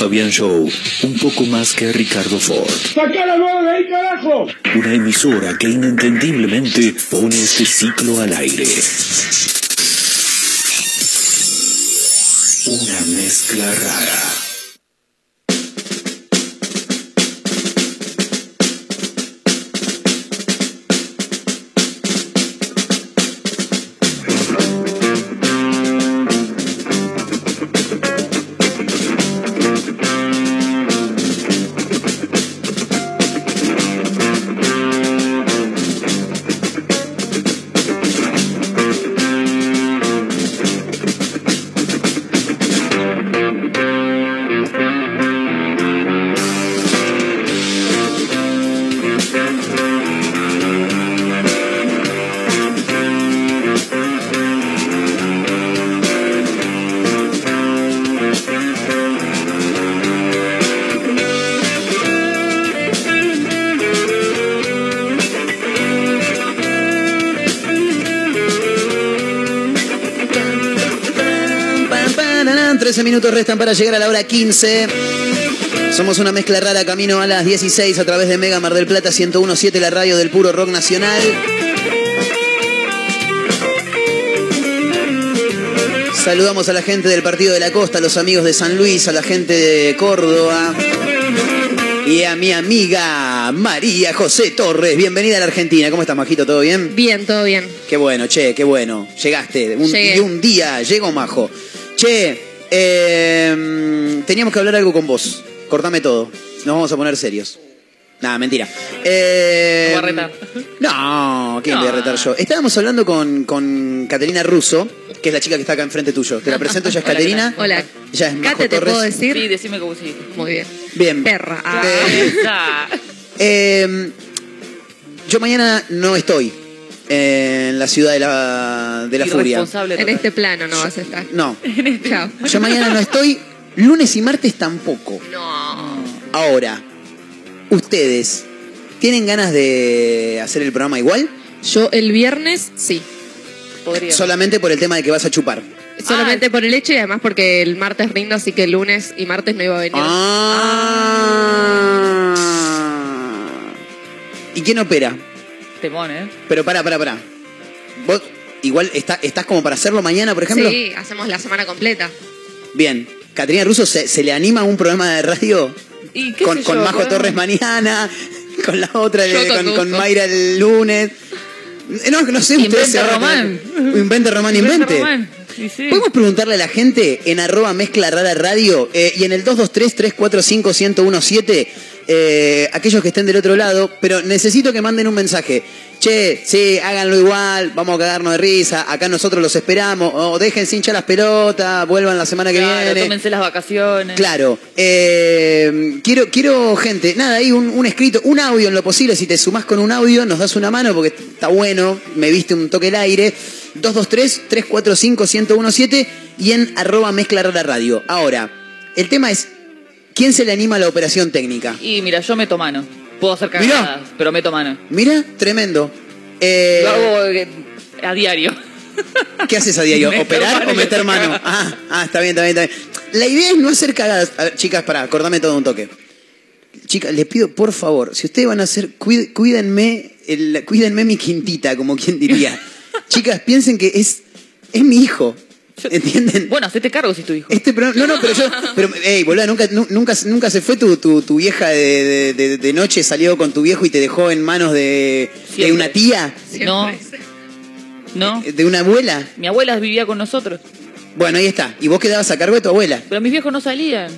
Fabián Show, un poco más que Ricardo Ford. ¡Saca la de ahí, carajo! Una emisora que inentendiblemente pone este ciclo al aire. Una mezcla rara. Restan para llegar a la hora 15. Somos una mezcla rara camino a las 16 a través de Mega Mar del Plata 1017, la radio del puro rock nacional. Saludamos a la gente del Partido de la Costa, a los amigos de San Luis, a la gente de Córdoba y a mi amiga María José Torres. Bienvenida a la Argentina. ¿Cómo estás, Majito? ¿Todo bien? Bien, todo bien. Qué bueno, che, qué bueno. Llegaste. Un, Llegué. y un día, llego majo. Che, eh, teníamos que hablar algo con vos. Cortame todo. Nos vamos a poner serios. Nada, mentira. Eh, Lo voy a retar. No, ¿quién voy a No. retar yo? Estábamos hablando con, con Caterina Russo, que es la chica que está acá enfrente tuyo. Te la presento, ella es Hola, ¿qué Caterina. Hola. Ella es Majo Cate, ¿te Torres. puedo decir? Sí, decime cómo sí. Muy bien. Bien. Perra. Ah. Eh, *laughs* Ya. Eh, yo mañana no estoy en la ciudad de la, de la furia. En este plano no vas a estar. No, *laughs* Chao. yo mañana no estoy. Lunes y martes tampoco. No. Ahora, ustedes, ¿tienen ganas de hacer el programa igual? Yo el viernes sí. Podría. Solamente por el tema de que vas a chupar. Solamente por el hecho y además porque el martes rindo, así que el lunes y martes no iba a venir. Ah. ¿Y quién opera? Temón, ¿eh? Pero pará, pará, pará. ¿Vos igual está- estás como para hacerlo mañana, por ejemplo? sí, hacemos la semana completa. Bien. Caterina Russo se, se le anima a un programa de radio ¿Y qué con, sé con Majo? Torres mañana, con la otra, Yo de- con con, Mayra el lunes. No, no sé, ustedes Invente se van a Román. tener- Invente Román, invente. Román. Y sí. Podemos preguntarle a la gente en arroba mezcla rara radio eh, y en el 223-345-1017, eh, aquellos que estén del otro lado, pero necesito que manden un mensaje. Che, sí, háganlo igual, vamos a cagarnos de risa, acá nosotros los esperamos, o dejen sin hinchar las pelotas, vuelvan la semana que Claro, viene. tómense las vacaciones. Claro, eh, quiero, quiero gente, nada, ahí un, un escrito, un audio en lo posible, si te sumás con un audio nos das una mano porque está bueno, me viste un toque el aire, 223-345-1017 y en arroba mezcla radio. Ahora, el tema es, ¿quién se le anima a la operación técnica? Y mira, yo meto mano. Puedo hacer Mirá. cagadas, pero meto mano. Mira, tremendo. Eh, Lo hago eh, a diario. *laughs* ¿Qué haces a diario? ¿Operar mano o y meter hacer mano? cagadas. Ah, ah, está bien, está bien, está bien. La idea es no hacer cagadas. A ver, chicas, pará, acordame todo un toque. Chicas, les pido, por favor, si ustedes van a hacer, cuídenme, el- cuídenme mi quintita, como quien diría. *laughs* chicas, piensen que es, es mi hijo. *laughs* ¿Entienden? Bueno, hacete cargo si es tu hijo. Este programa, no, no, pero yo, pero, ey, boludo, nunca, nu- nunca, nunca se fue tu, tu, tu vieja de, de- de- de noche, salió con tu viejo y te dejó en manos de, de una tía, No, Siempre. no. de una abuela. Mi abuela vivía con nosotros, Bueno, ahí está. Y vos quedabas a cargo de tu abuela. pero mis viejos no salían.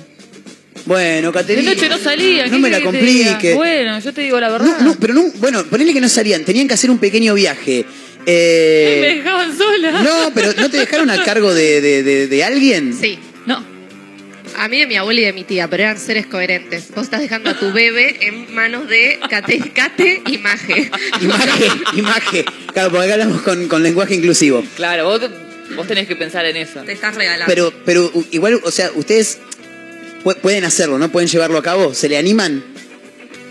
Bueno, De Caterina. noche no salían. No ¿qué me la querés que te diga? complique. Bueno, yo te digo la verdad. No, no, pero no, bueno, ponele que no salían, tenían que hacer un pequeño viaje. Me Eh, dejaban sola. no, pero ¿no te dejaron a cargo de, de- de- de alguien? Sí. No. A mí de mi abuela y de mi tía, pero eran seres coherentes. Vos estás dejando a tu bebé en manos de Cate, Cate y Maje. Imagen, imagen. Claro, porque acá hablamos con, con lenguaje inclusivo. Claro, vos, vos tenés que pensar en eso. Te estás regalando. Pero, pero igual, o sea, ustedes pu- pueden hacerlo, ¿no? Pueden llevarlo a cabo, ¿se le animan?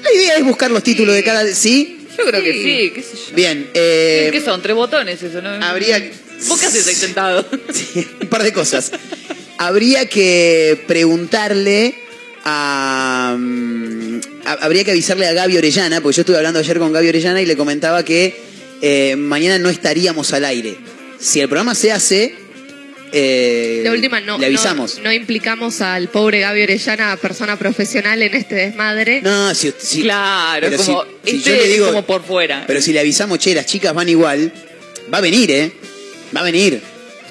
La idea es buscar los títulos de cada... ¿Sí? Yo creo que Sí. qué sé yo. Bien. eh, ¿Qué son? ¿Tres botones eso, no? habría... ¿Vos qué haces ahí sentado? *laughs* Sí, un par de cosas. Habría que preguntarle a, mm, a- Habría que avisarle a Gaby Orellana, porque yo estuve hablando ayer con Gaby Orellana y le comentaba que eh, mañana no estaríamos al aire. Si el programa se hace, eh, de última, no, le avisamos. no, no implicamos al pobre Gaby Orellana, persona profesional en este desmadre. No, si, si- claro, pero como, si- si este yo le digo- es como por fuera. Pero si le avisamos, che, las chicas van igual, va a venir, ¿eh? Va a venir.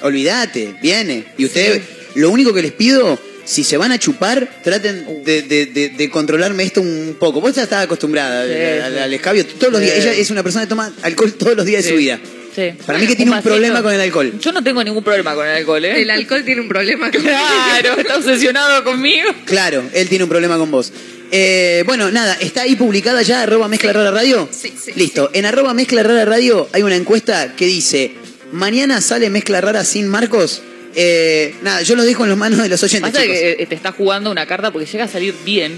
Olvídate, viene. Y ustedes, lo único que les pido, si se van a chupar, traten de, de- de- de controlarme esto un poco. Vos ya estás acostumbrada Sí, al, al- sí. al escabio todos los Sí. días. Ella es una persona que toma alcohol todos los días de Sí. su vida. Sí. Para mí que tiene un problema con el alcohol. Yo no tengo ningún problema con el alcohol, ¿eh? El alcohol tiene un problema con Claro, *laughs* está obsesionado conmigo. Claro, él tiene un problema con vos. Eh, bueno, nada, ¿está ahí publicada ya arroba mezcla Sí. rara radio? Sí, sí, Listo, en arroba mezcla rara radio hay una encuesta que dice, mañana sale mezcla rara sin Marcos. Eh, nada, yo lo dejo en las manos de los oyentes, Pasa que te está jugando una carta porque llega a salir bien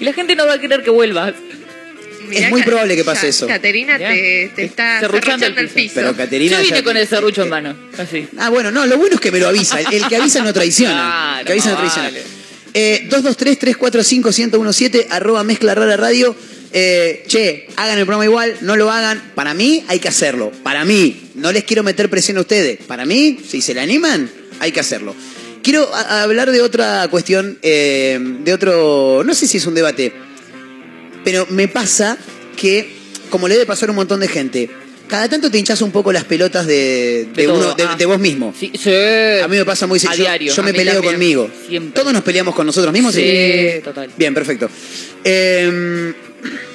y la gente no va a querer que vuelvas. Mirá, es muy probable que pase ya, eso. Caterina te, te está serruchando el piso. Pero Caterina Yo vine ya- con el serrucho en *laughs* mano, así. Ah, bueno, no, lo bueno es que me lo avisa. El, el que avisa no traiciona. Claro, el que avisa no traiciona. vale. Eh, 223-345-1017, arroba mezcla rara radio. Eh, che, hagan el programa igual, no lo hagan. Para mí hay que hacerlo. Para mí, no les quiero meter presión a ustedes. Para mí, si se le animan, hay que hacerlo. Quiero hablar de otra cuestión, eh, de otro, no sé si es un debate, pero me pasa que, como le debe pasar a un montón de gente, cada tanto te hinchas un poco las pelotas de, de uno, de, ah. de vos mismo. Sí, sí. A mí me pasa muy seguido. Yo- diario. Yo, me peleo también. conmigo. Siempre. Todos nos peleamos con nosotros mismos. Sí, total. Bien, perfecto. Eh,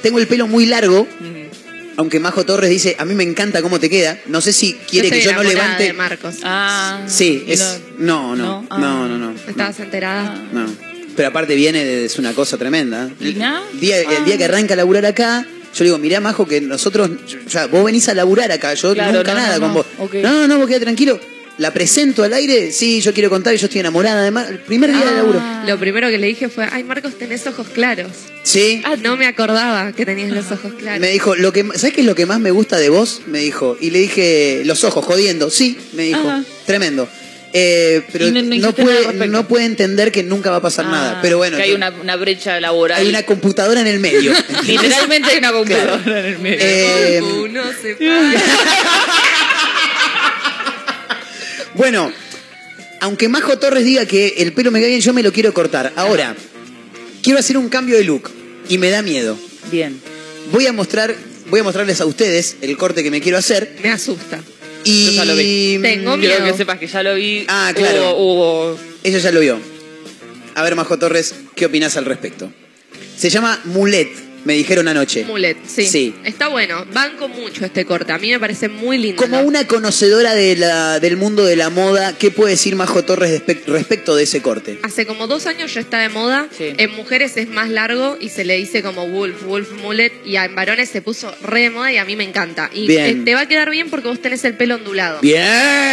tengo el pelo muy largo, Mm. aunque Majo Torres dice, a mí me encanta cómo te queda. No sé si quiere Yo que yo no levante. de Marcos. Ah. Sí, y es. No, no, ¿No? no, Ah. no, no. no, ¿Estabas enterada? no. Pero aparte viene, de- es una cosa tremenda. ¿Y nada? El día, el día que Ah. arranca a laburar acá, yo le digo, mirá, Majo, que nosotros, o sea, vos venís a laburar acá, yo Claro, nunca no, nada no, con no, vos. No, no, no, vos queda tranquilo. La presento al aire, sí, yo quiero contar, yo estoy enamorada además. El primer día de laburo. Ah. Lo primero que le dije fue, ay Marcos, tenés ojos claros. Sí. Ah, no me acordaba que tenías los ojos claros. Me dijo, lo que, ¿sabes qué es lo que más me gusta de vos? Me dijo. Y le dije, los ojos, jodiendo. Sí, me dijo. Ajá. Tremendo. Eh, pero no- puede, respecto. no puede entender que nunca va a pasar Ah, nada. Pero bueno, Que hay una, una brecha laboral. hay una computadora en el medio. *laughs* Literalmente hay una computadora Claro. en el medio. Eh, Uno se. *laughs* Bueno, aunque Majo Torres diga que el pelo me cae bien, yo me lo quiero cortar. Ahora, quiero hacer un cambio de look y me da miedo. Bien. Voy a mostrar, voy a mostrarles a ustedes el corte que me quiero hacer Me asusta. Y Yo ya lo vi. Tengo Quiero miedo. que sepas que ya lo vi. Ah, claro. Hubo, hubo- ella ya lo vio. A ver, Majo Torres, ¿qué opinas al respecto? Se llama Mulet, me dijeron anoche. Mulet, sí. Sí. Está bueno. Banco mucho este corte. A mí me parece muy lindo. Como una conocedora de la- del mundo de la moda, ¿qué puede decir Majo Torres respecto de ese corte? Hace como dos años ya está de moda. Sí. En mujeres es más largo y se le dice como wolf, wolf mullet. Y en varones se puso re de moda y a mí me encanta. Y Bien. eh, te va a quedar bien porque vos tenés el pelo ondulado. ¡Bien!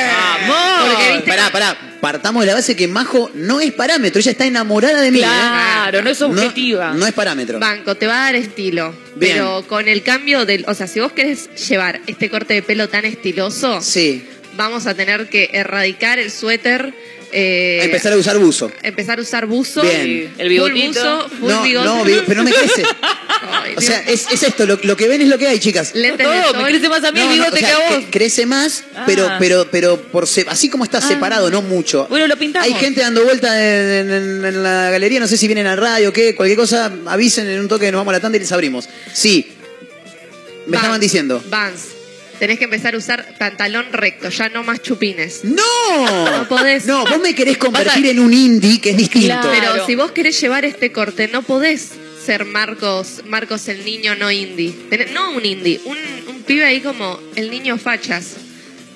¡Vamos! Porque, viste, Pará, pará. Partamos de la base que Majo no es parámetro. Ella está enamorada de mí. ¿eh? Claro, no es objetiva. No, no es parámetro. Banco, te va a dar estilo. Bien. Pero con el cambio del. O sea, si vos querés llevar este corte de pelo tan estiloso, Sí. vamos a tener que erradicar el suéter. Eh, Empezar a usar buzo. empezar a usar buzo. Bien. El bigotito. Full buzo, full No, bigote. no, pero no me crece. *laughs* Ay, O sea, es, es esto, lo, lo que ven es lo que hay, chicas. Lentes de Todo, sol. me crece más a mí No, el no, bigote o sea, que a vos. que crece más, Ah. pero, pero, pero por se- así como está separado, no mucho. Bueno, lo pintamos. Hay gente dando vuelta en, en- en la galería, no sé si vienen al radio o qué, cualquier cosa, avisen en un toque, nos vamos a la tanda y les abrimos. Sí. Me Vans, estaban diciendo. Vans. Tenés que empezar a usar pantalón recto, ya no más chupines. ¡No! No podés. No, vos me querés convertir en un indie que es distinto. Claro. Pero si vos querés llevar este corte, no podés ser Marcos, Marcos el niño no indie. Tenés- no un indie, un, un pibe ahí como el niño fachas.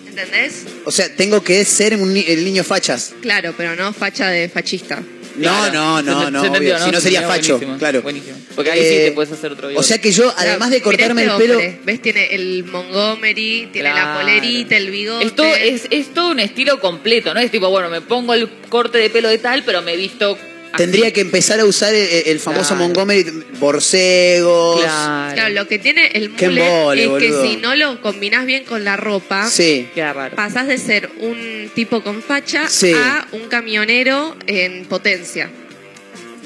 ¿Entendés? O sea, tengo que ser un el niño fachas. Claro, pero no facha de fachista. No, no, no, Se- no, se entendió, obvio. Si no Se sería facho, buenísimo, claro. Buenísimo. Porque ahí sí Eh, te puedes hacer otro bigote. O sea que yo, además de Claro, cortarme el este pelo. hombre. ¿Ves? Tiene el Montgomery, tiene la polerita, el bigote. Esto es, es todo un estilo completo, ¿no? Es tipo, bueno, me pongo el corte de pelo de tal, pero me visto. Tendría que empezar a usar el, el famoso Claro. Montgomery, borcegos. Claro. Claro, lo que tiene el embole, es boludo. que si no lo combinás bien con la ropa, Sí. Queda raro. pasás de ser un tipo con facha Sí. a un camionero en potencia.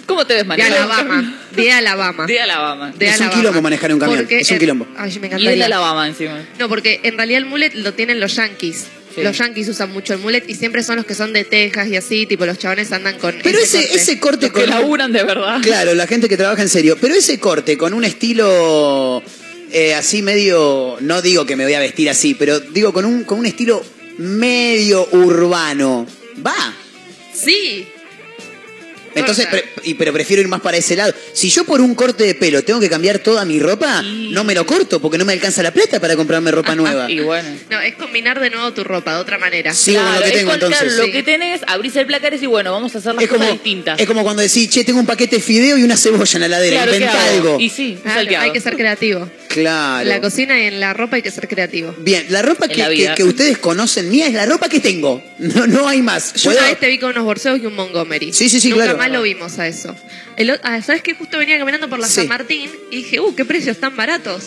¿Cómo te ves, De María? Alabama. De Alabama. De Alabama. De Es un quilombo manejar un camión, Porque es un quilombo. Ay, me Y es de encantaría. Alabama encima. No, porque en realidad el mullet lo tienen los yankees. Sí. Los yankees usan mucho el mullet y siempre son los que son de Texas y así, tipo los chabones andan con Pero ese, corte. ese corte Los que con. laburan de verdad. Claro, la gente que trabaja en serio. Pero ese corte con un estilo eh, así medio. No digo que me voy a vestir así, pero digo con un, con un estilo medio urbano. Va. Sí. Entonces, pre- y, pero prefiero ir más para ese lado. Si yo por un corte de pelo tengo que cambiar toda mi ropa, Y- no me lo corto porque no me alcanza la plata para comprarme ropa nueva. Y bueno. No, es combinar de nuevo tu ropa de otra manera. Sigo con lo que tengo, claro, entonces. lo Sí. que tenés, abrís el placar y decís, bueno, vamos a hacer las Es como, cosas distintas. es como cuando decís, che, tengo un paquete de fideo y una cebolla en la heladera. Claro, ¿qué Inventa algo. Y sí, Claro, hay que ser creativo. Claro. En la cocina y en la ropa hay que ser creativo. Bien, la ropa que, la que- ustedes conocen mía es la ropa que tengo. *laughs* No, no hay más. Yo ¿Puedo? una vez te vi con unos borseos y un Montgomery. Sí, sí, sí, Nunca claro. Verdad. lo vimos a eso. El ah, ¿Sabes qué? Justo venía caminando por la Sí. San Martín y dije, uh, qué precios tan baratos.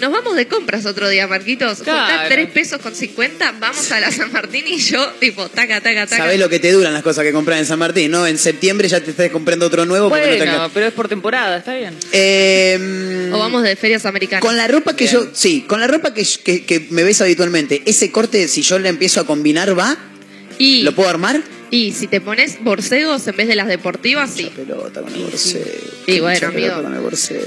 Nos vamos de compras otro día, Marquitos. Juntá Claro. 3 pesos con 50, vamos a la San Martín y yo, tipo, taca, taca, taca. Sabés lo que te duran las cosas que compras en San Martín, ¿no? En septiembre ya te estás comprando otro nuevo porque no te Bueno, alcanza. pero es por temporada, está bien. Eh, O vamos de ferias americanas. Con la ropa que Bien. yo, sí, con la ropa que, que, que me ves habitualmente, ese corte, si yo le empiezo a combinar, ¿va? y, ¿Lo puedo armar? Y si te pones borcegos en vez de las deportivas, sí. Pelota con el Y borseo. Y bueno, amigo. con el borseo.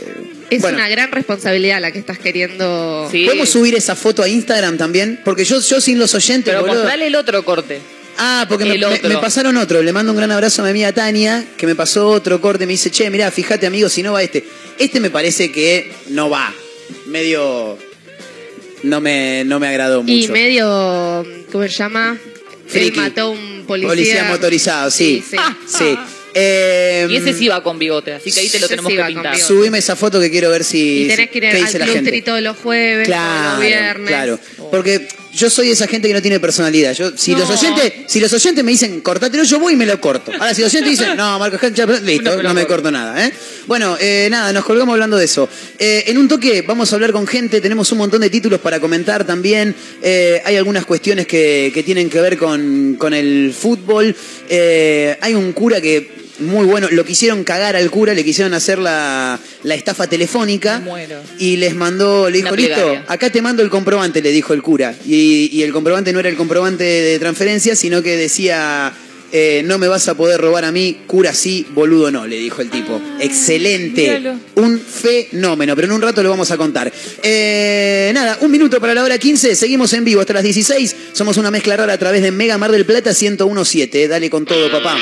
Es Bueno, una gran responsabilidad la que estás queriendo. Sí. ¿Podemos subir esa foto a Instagram también? Porque yo, yo sin los oyentes, Pero boludo- mostrale el otro corte. Ah, porque me pasaron otro. Le mando un gran abrazo a mi amiga Tania, que me pasó otro corte. Me dice, che, mirá, fíjate, amigo, si no va este. Este me parece que no va. Medio. No me, no me agradó mucho. Y medio, ¿cómo se llama? Él mató a un policía. Policía motorizado, sí. Sí, sí. Eh, Y ese sí va con bigote, así que ahí te lo tenemos sí que pintar. Subime esa foto que quiero ver si. Y tenés que ir qué al dice la gente. Todos los jueves, todos Claro, los viernes. claro. Porque yo soy esa gente que no tiene personalidad. Yo, si No. los oyentes, si los oyentes me dicen cortatelo, yo voy y me lo corto. Ahora, si los oyentes dicen, no, Marcos Cancha, listo, No, me corto nada, ¿eh? Bueno, eh, nada, nos colgamos hablando de eso. Eh, en un toque vamos a hablar con gente, tenemos un montón de títulos para comentar también. Eh, hay algunas cuestiones que, que tienen que ver con, con el fútbol. Eh, hay un cura que muy bueno, lo quisieron cagar al cura, le quisieron hacer la, la estafa telefónica. Muero. Y les mandó, le dijo, listo, acá te mando el comprobante, le dijo el cura. Y, y el comprobante no era el comprobante de transferencia, sino que decía, eh, no me vas a poder robar a mí, cura sí, boludo no, le dijo el tipo. Excelente. Ah, míralo. Un fenómeno, pero en un rato lo vamos a contar. Eh, nada, un minuto para la hora 15, seguimos en vivo hasta las 16. Somos una mezcla rara a través de Mega Mar del Plata 1017. Dale con todo, papá.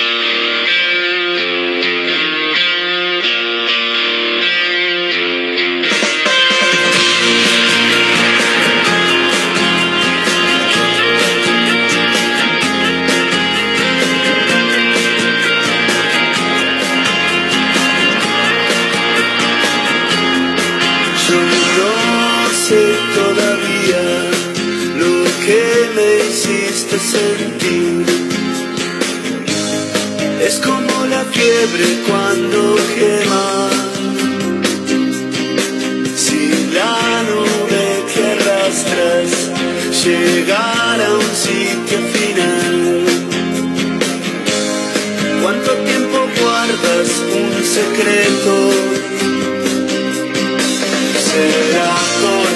Cuando quema. Si la nube que arrastras llegara a un sitio final. ¿Cuánto tiempo guardas un secreto? Será por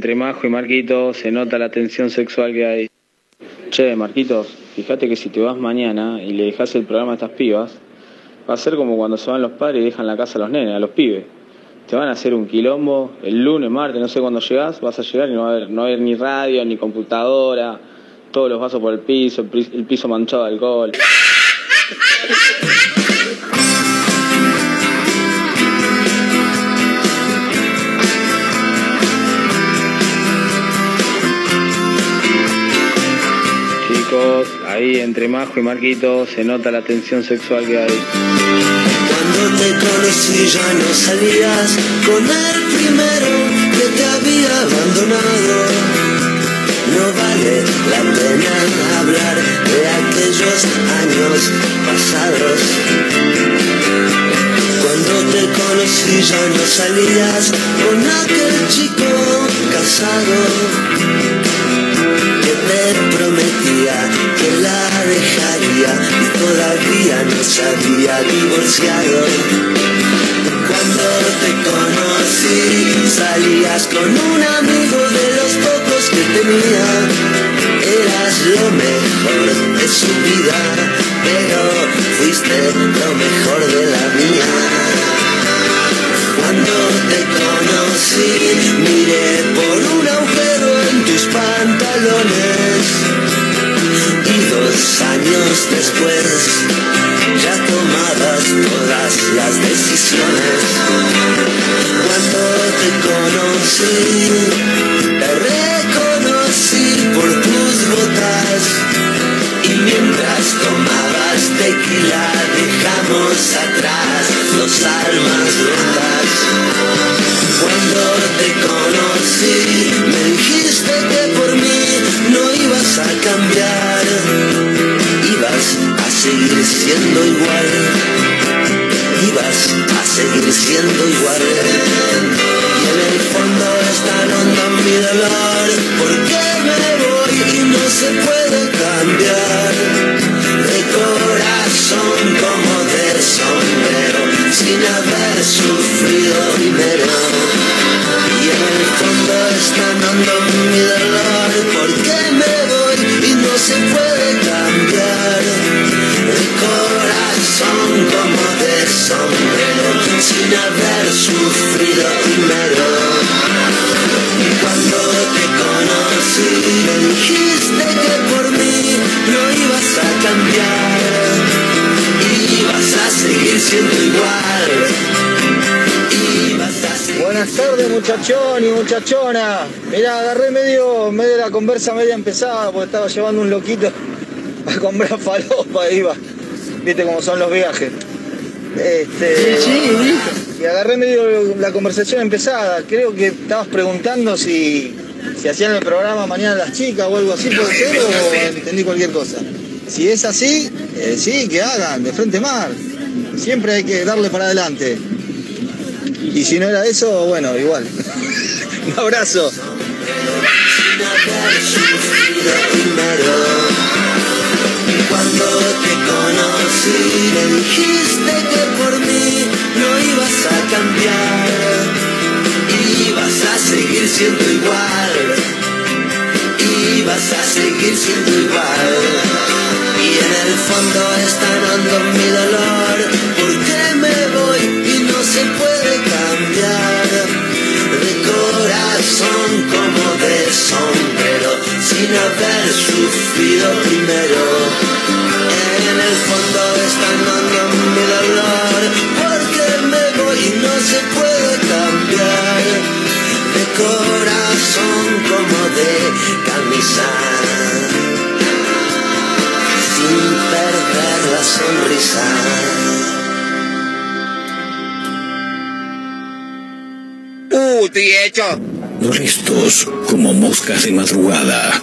entre Majo y Marquito se nota la tensión sexual que hay. Che, Marquitos, fíjate que si te vas mañana y le dejas el programa a estas pibas, va a ser como cuando se van los padres y dejan la casa a los nenes, a los pibes. Te van a hacer un quilombo el lunes, martes, no sé cuándo llegás, vas a llegar y no va a haber, no va a haber ni radio, ni computadora, todos los vasos por el piso, el pis- el piso manchado de alcohol. Ahí entre Majo y Marquito se nota la tensión sexual que hay. Cuando te conocí ya no salías con el primero que te había abandonado. No vale la pena hablar de aquellos años pasados. Cuando te conocí ya no salías con aquel chico casado y todavía no se había divorciado. Cuando te conocí salías con un amigo de los pocos que tenía. Eras lo mejor de su vida, pero fuiste lo mejor de la mía. Cuando te conocí, miré por un agujero en tus pantalones. Años después, ya tomabas todas las decisiones. Empezada porque estaba llevando un loquito a comprar falopa, iba. Viste cómo son los viajes. Este, y agarré medio la conversación empezada. Creo que estabas preguntando si, si hacían el programa mañana las chicas o algo así, puede ser, o entendí cualquier cosa. Si es así, eh, sí, que hagan, de frente mar. Siempre hay que darle para adelante. Y si no era eso, bueno, igual. *laughs* Un abrazo. Cuando te conocí, me dijiste que por mí no ibas a cambiar, ibas a seguir siendo igual, ibas a seguir siendo igual. Y en el fondo está hondo mi dolor, porque me voy y no se puede cambiar de corazón como de sombrero, sin haber sufrido primero. En el fondo está hondo mi dolor, porque me voy y no se puede cambiar. De corazón como de camisa, sin perder la sonrisa. ¡Uh! Molestos como moscas de madrugada,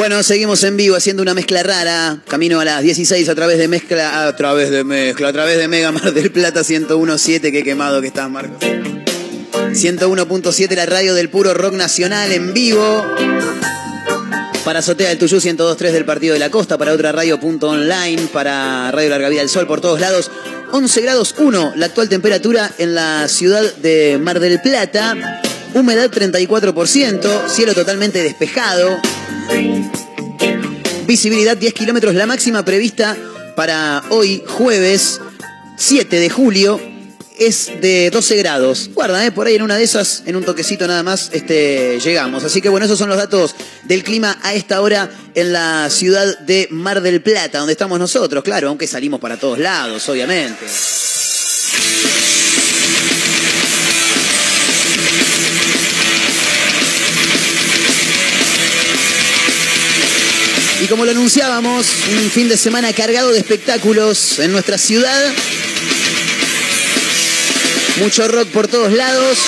Bueno, seguimos en vivo haciendo una mezcla rara. Camino a las 16 a través de mezcla, a través de mezcla, a través de Mega Mar del Plata 101.7. Qué quemado que estás, Marcos. 101.7, la radio del puro rock nacional en vivo. Para Azotea del Tuyú 102.3 del Partido de la Costa, para otra radio.online, para Radio Larga Vida del Sol por todos lados. 11 grados 1, la actual temperatura en la ciudad de Mar del Plata. Humedad 34%, cielo totalmente despejado. Visibilidad 10 kilómetros, la máxima prevista para hoy, jueves 7 de julio, es de 12 grados. Guarda, eh, por ahí en una de esas, en un toquecito nada más, este, llegamos. Así que bueno, esos son los datos del clima a esta hora en la ciudad de Mar del Plata, donde estamos nosotros, claro, aunque salimos para todos lados, obviamente. Como lo anunciábamos, un fin de semana cargado de espectáculos en nuestra ciudad. Mucho rock por todos lados.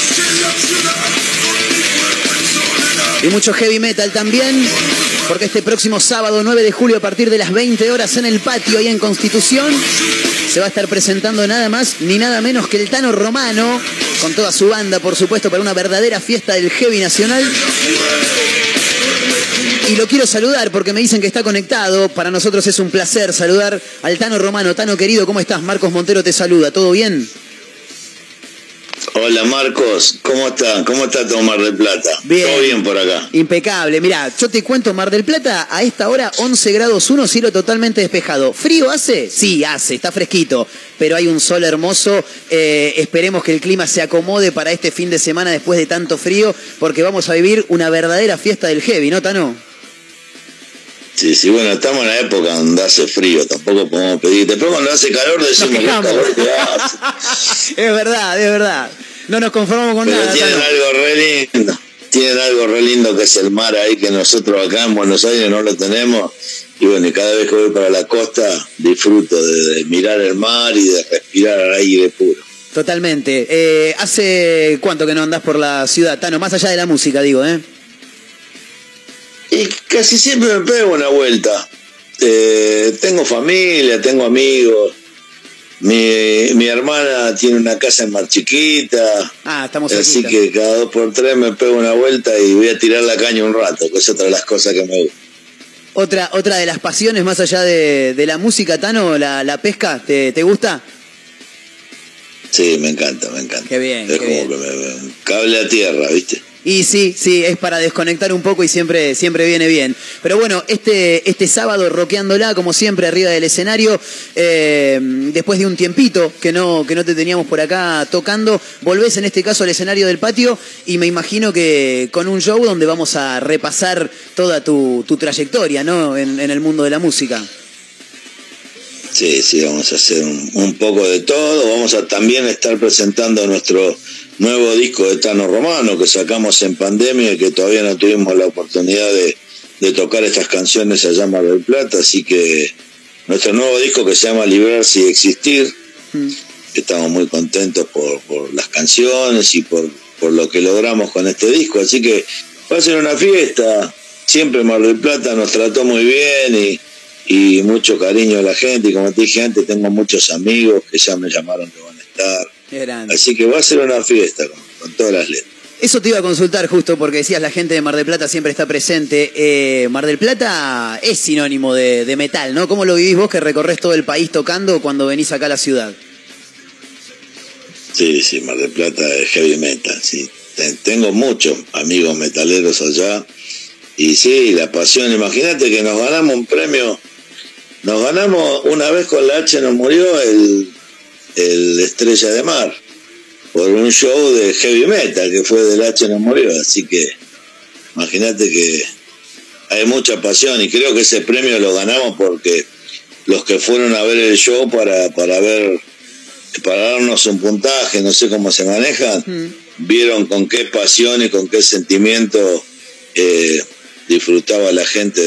Y mucho heavy metal también. Porque este próximo sábado 9 de julio a partir de las 20 horas en el patio ahí en Constitución se va a estar presentando nada más ni nada menos que el Tano Romano con toda su banda por supuesto para una verdadera fiesta del heavy nacional. Y lo quiero saludar porque me dicen que está conectado. Para nosotros es un placer saludar al Tano Romano. Tano querido, ¿cómo estás? Marcos Montero te saluda. ¿Todo bien? Hola Marcos, ¿cómo está? ¿Cómo está todo Mar del Plata? Bien. Todo bien por acá. Impecable. Mira, yo te cuento, Mar del Plata, a esta hora 11 grados 1, cielo totalmente despejado. ¿Frío hace? Sí, hace, está fresquito, pero hay un sol hermoso. Eh, esperemos que el clima se acomode para este fin de semana después de tanto frío, porque vamos a vivir una verdadera fiesta del heavy, ¿no, Tano? Sí, sí, bueno, estamos en la época donde hace frío, tampoco podemos pedir. Después cuando hace calor decimos que calor que hace. Es verdad, es verdad. No nos conformamos con Pero nada. tienen algo re lindo. Tienen algo re lindo que es el mar ahí, que nosotros acá en Buenos Aires no lo tenemos. Y bueno, y cada vez que voy para la costa disfruto de, de mirar el mar y de respirar al aire puro. Totalmente. Eh, ¿Hace cuánto que no andás por la ciudad, Tano? Más allá de la música, digo, ¿eh? Y casi siempre me pego una vuelta. Eh, tengo familia, tengo amigos. Mi, mi hermana tiene una casa en Mar Chiquita. Ah, estamos Así cerquita. que cada dos por tres me pego una vuelta y voy a tirar la caña un rato, que es otra de las cosas que me gusta. Otra, otra de las pasiones más allá de, de la música, Tano, la, la pesca, ¿te, te gusta? Sí, me encanta, me encanta. Qué bien, Es qué como bien. que me, me- cable a tierra, ¿viste? Y sí, sí, es para desconectar un poco y siempre, siempre viene bien. Pero bueno, este, este sábado roqueándola, como siempre, arriba del escenario, eh, después de un tiempito que no, que no te teníamos por acá tocando, volvés en este caso al escenario del patio y me imagino que con un show donde vamos a repasar toda tu, tu trayectoria, ¿no? En, el mundo de la música. Sí, sí, vamos a hacer un, un poco de todo. Vamos a también estar presentando nuestro nuevo disco de Tano Romano que sacamos en pandemia y que todavía no tuvimos la oportunidad de, de tocar estas canciones allá en Mar del Plata. Así que nuestro nuevo disco que se llama Librarse y Existir. Estamos muy contentos por, por las canciones y por, por lo que logramos con este disco. Así que va a ser una fiesta. Siempre Mar del Plata nos trató muy bien y, y mucho cariño a la gente. Y como te dije antes, tengo muchos amigos que ya me llamaron que van a grande. Así que va a ser una fiesta con, con todas las letras. Eso te iba a consultar justo porque decías la gente de Mar del Plata siempre está presente. Eh, Mar del Plata es sinónimo de, de metal, ¿no? ¿Cómo lo vivís vos que recorres todo el país tocando cuando venís acá a la ciudad? Sí, sí, Mar del Plata es heavy metal, sí. Tengo muchos amigos metaleros allá. Y sí, la pasión, imagínate que nos ganamos un premio, nos ganamos una vez con la H nos murió el, el Estrella de Mar por un show de heavy metal que fue del H nos murió, así que imagínate que hay mucha pasión y creo que ese premio lo ganamos porque los que fueron a ver el show para, para ver para darnos un puntaje, no sé cómo se manejan, vieron con qué pasión y con qué sentimiento eh, disfrutaba la gente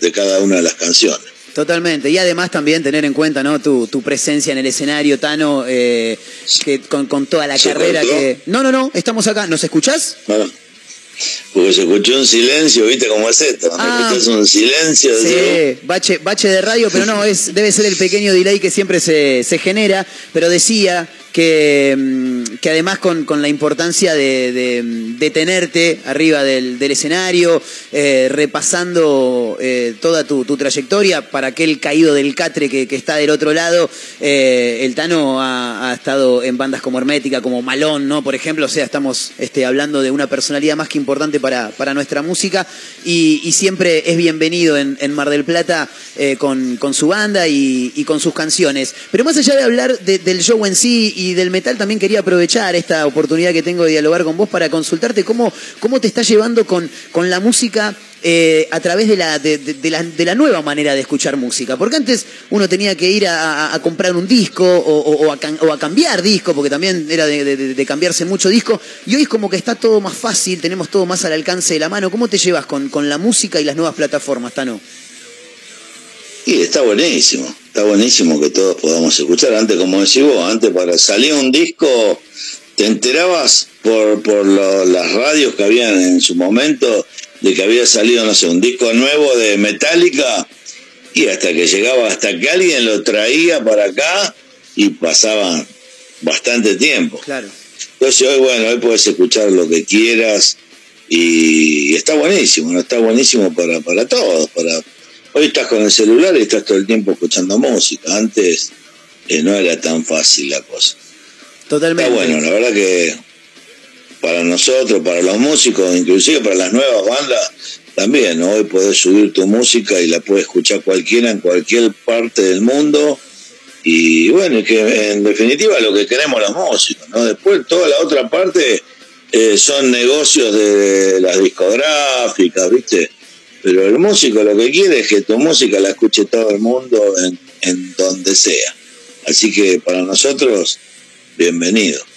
de, cada una de las canciones. Totalmente, y además también tener en cuenta ¿no? tu, tu presencia en el escenario, Tano, eh, que con, con, toda la carrera que... No, no, no, estamos acá, ¿nos escuchás? No, porque se escuchó un silencio, ¿viste cómo es esto? Ah, un silencio. Sí, bache, bache de radio, pero no, es, debe ser el pequeño delay que siempre se, se genera. Pero decía que, mm, que además con, con, la importancia de, de, tenerte arriba del, del escenario, eh, repasando eh, toda tu, tu, trayectoria, para aquel caído del catre que, que está del otro lado, eh, el Tano ha, estado en bandas como Hermética, como Malón, ¿no? Por ejemplo, o sea, estamos este, hablando de una personalidad más que importante para, para nuestra música y, siempre es bienvenido en, en Mar del Plata con, con, su banda y, y, con sus canciones. Pero más allá de hablar de, del show en sí y del metal también quería aprovechar esta oportunidad que tengo de dialogar con vos para consultarte cómo, cómo te está llevando con, con la música eh, a través de la, de, la, de, la, nueva manera de escuchar música. Porque antes uno tenía que ir a, comprar un disco o, o, a, o, a, cambiar disco, porque también era de, cambiarse mucho disco. Y hoy es como que está todo más fácil, tenemos todo más al alcance de la mano. ¿Cómo te llevas con, con la música y las nuevas plataformas, Tano? Y está buenísimo, está buenísimo que todos podamos escuchar. Antes, como decís vos, antes para salir un disco, te enterabas por, por lo, las radios que habían en su momento de que había salido, no sé, un disco nuevo de Metallica y hasta que llegaba, hasta que alguien lo traía para acá y pasaba bastante tiempo. Claro. Entonces hoy, bueno, hoy puedes escuchar lo que quieras y está buenísimo, ¿no? Está buenísimo para, para todos, para Hoy estás con el celular y estás todo el tiempo escuchando música. Antes eh, no era tan fácil la cosa. Totalmente. Está bueno, la verdad que para nosotros, para los músicos, inclusive para las nuevas bandas, también, hoy podés subir tu música y la puede escuchar cualquiera en cualquier parte del mundo. Y bueno, que en definitiva lo que queremos los músicos, ¿no? Después toda la otra parte eh, son negocios de las discográficas, ¿viste? Pero el músico lo que quiere es que tu música la escuche todo el mundo en, en donde sea. Así que para nosotros, bienvenido.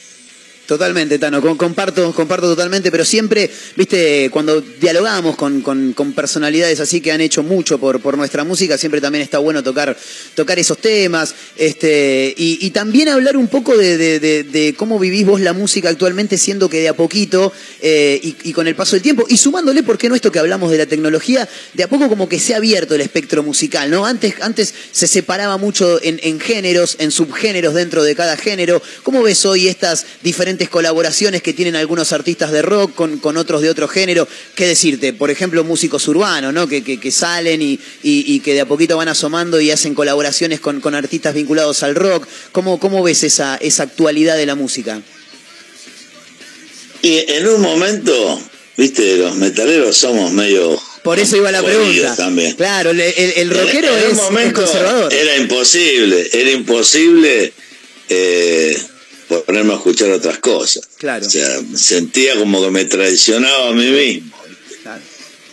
Totalmente, Tano, comparto, comparto totalmente, pero siempre, viste, cuando dialogamos con, con, personalidades así que han hecho mucho por, por nuestra música, siempre también está bueno tocar, tocar esos temas, este, y, también hablar un poco de, cómo vivís vos la música actualmente, siendo que de a poquito, eh, y, con el paso del tiempo, y sumándole, ¿por qué no esto que hablamos de la tecnología? De a poco como que se ha abierto el espectro musical, ¿no? Antes, antes se separaba mucho en géneros, en subgéneros dentro de cada género. ¿Cómo ves hoy estas diferentes colaboraciones que tienen algunos artistas de rock con, con otros de otro género. ¿Qué decirte? Por ejemplo, músicos urbanos, ¿no? Que, que, salen y, y, que de a poquito van asomando y hacen colaboraciones con, con artistas vinculados al rock. ¿Cómo, cómo ves esa, esa actualidad de la música? Y en un momento, viste, los metaleros somos medio por eso iba la pregunta. También. Claro, el, el, rockero es, conservador. Era imposible, era imposible eh, ponerme a escuchar otras cosas. Claro. O sea, sentía como que me traicionaba a mí mismo.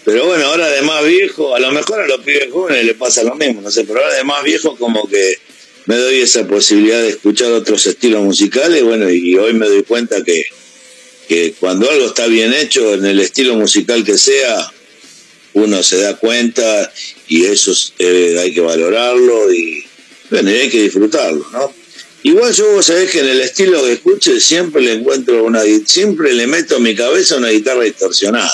Pero bueno, ahora de más viejo, a lo mejor a los pibes jóvenes les pasa lo mismo, no sé, pero ahora de más viejo como que me doy esa posibilidad de escuchar otros estilos musicales, bueno, y hoy me doy cuenta que, que cuando algo está bien hecho en el estilo musical que sea, uno se da cuenta y eso eh, hay que valorarlo y bueno, y hay que disfrutarlo, ¿no? Igual yo vos sabés que en el estilo que escuche siempre le encuentro una siempre le meto en mi cabeza una guitarra distorsionada.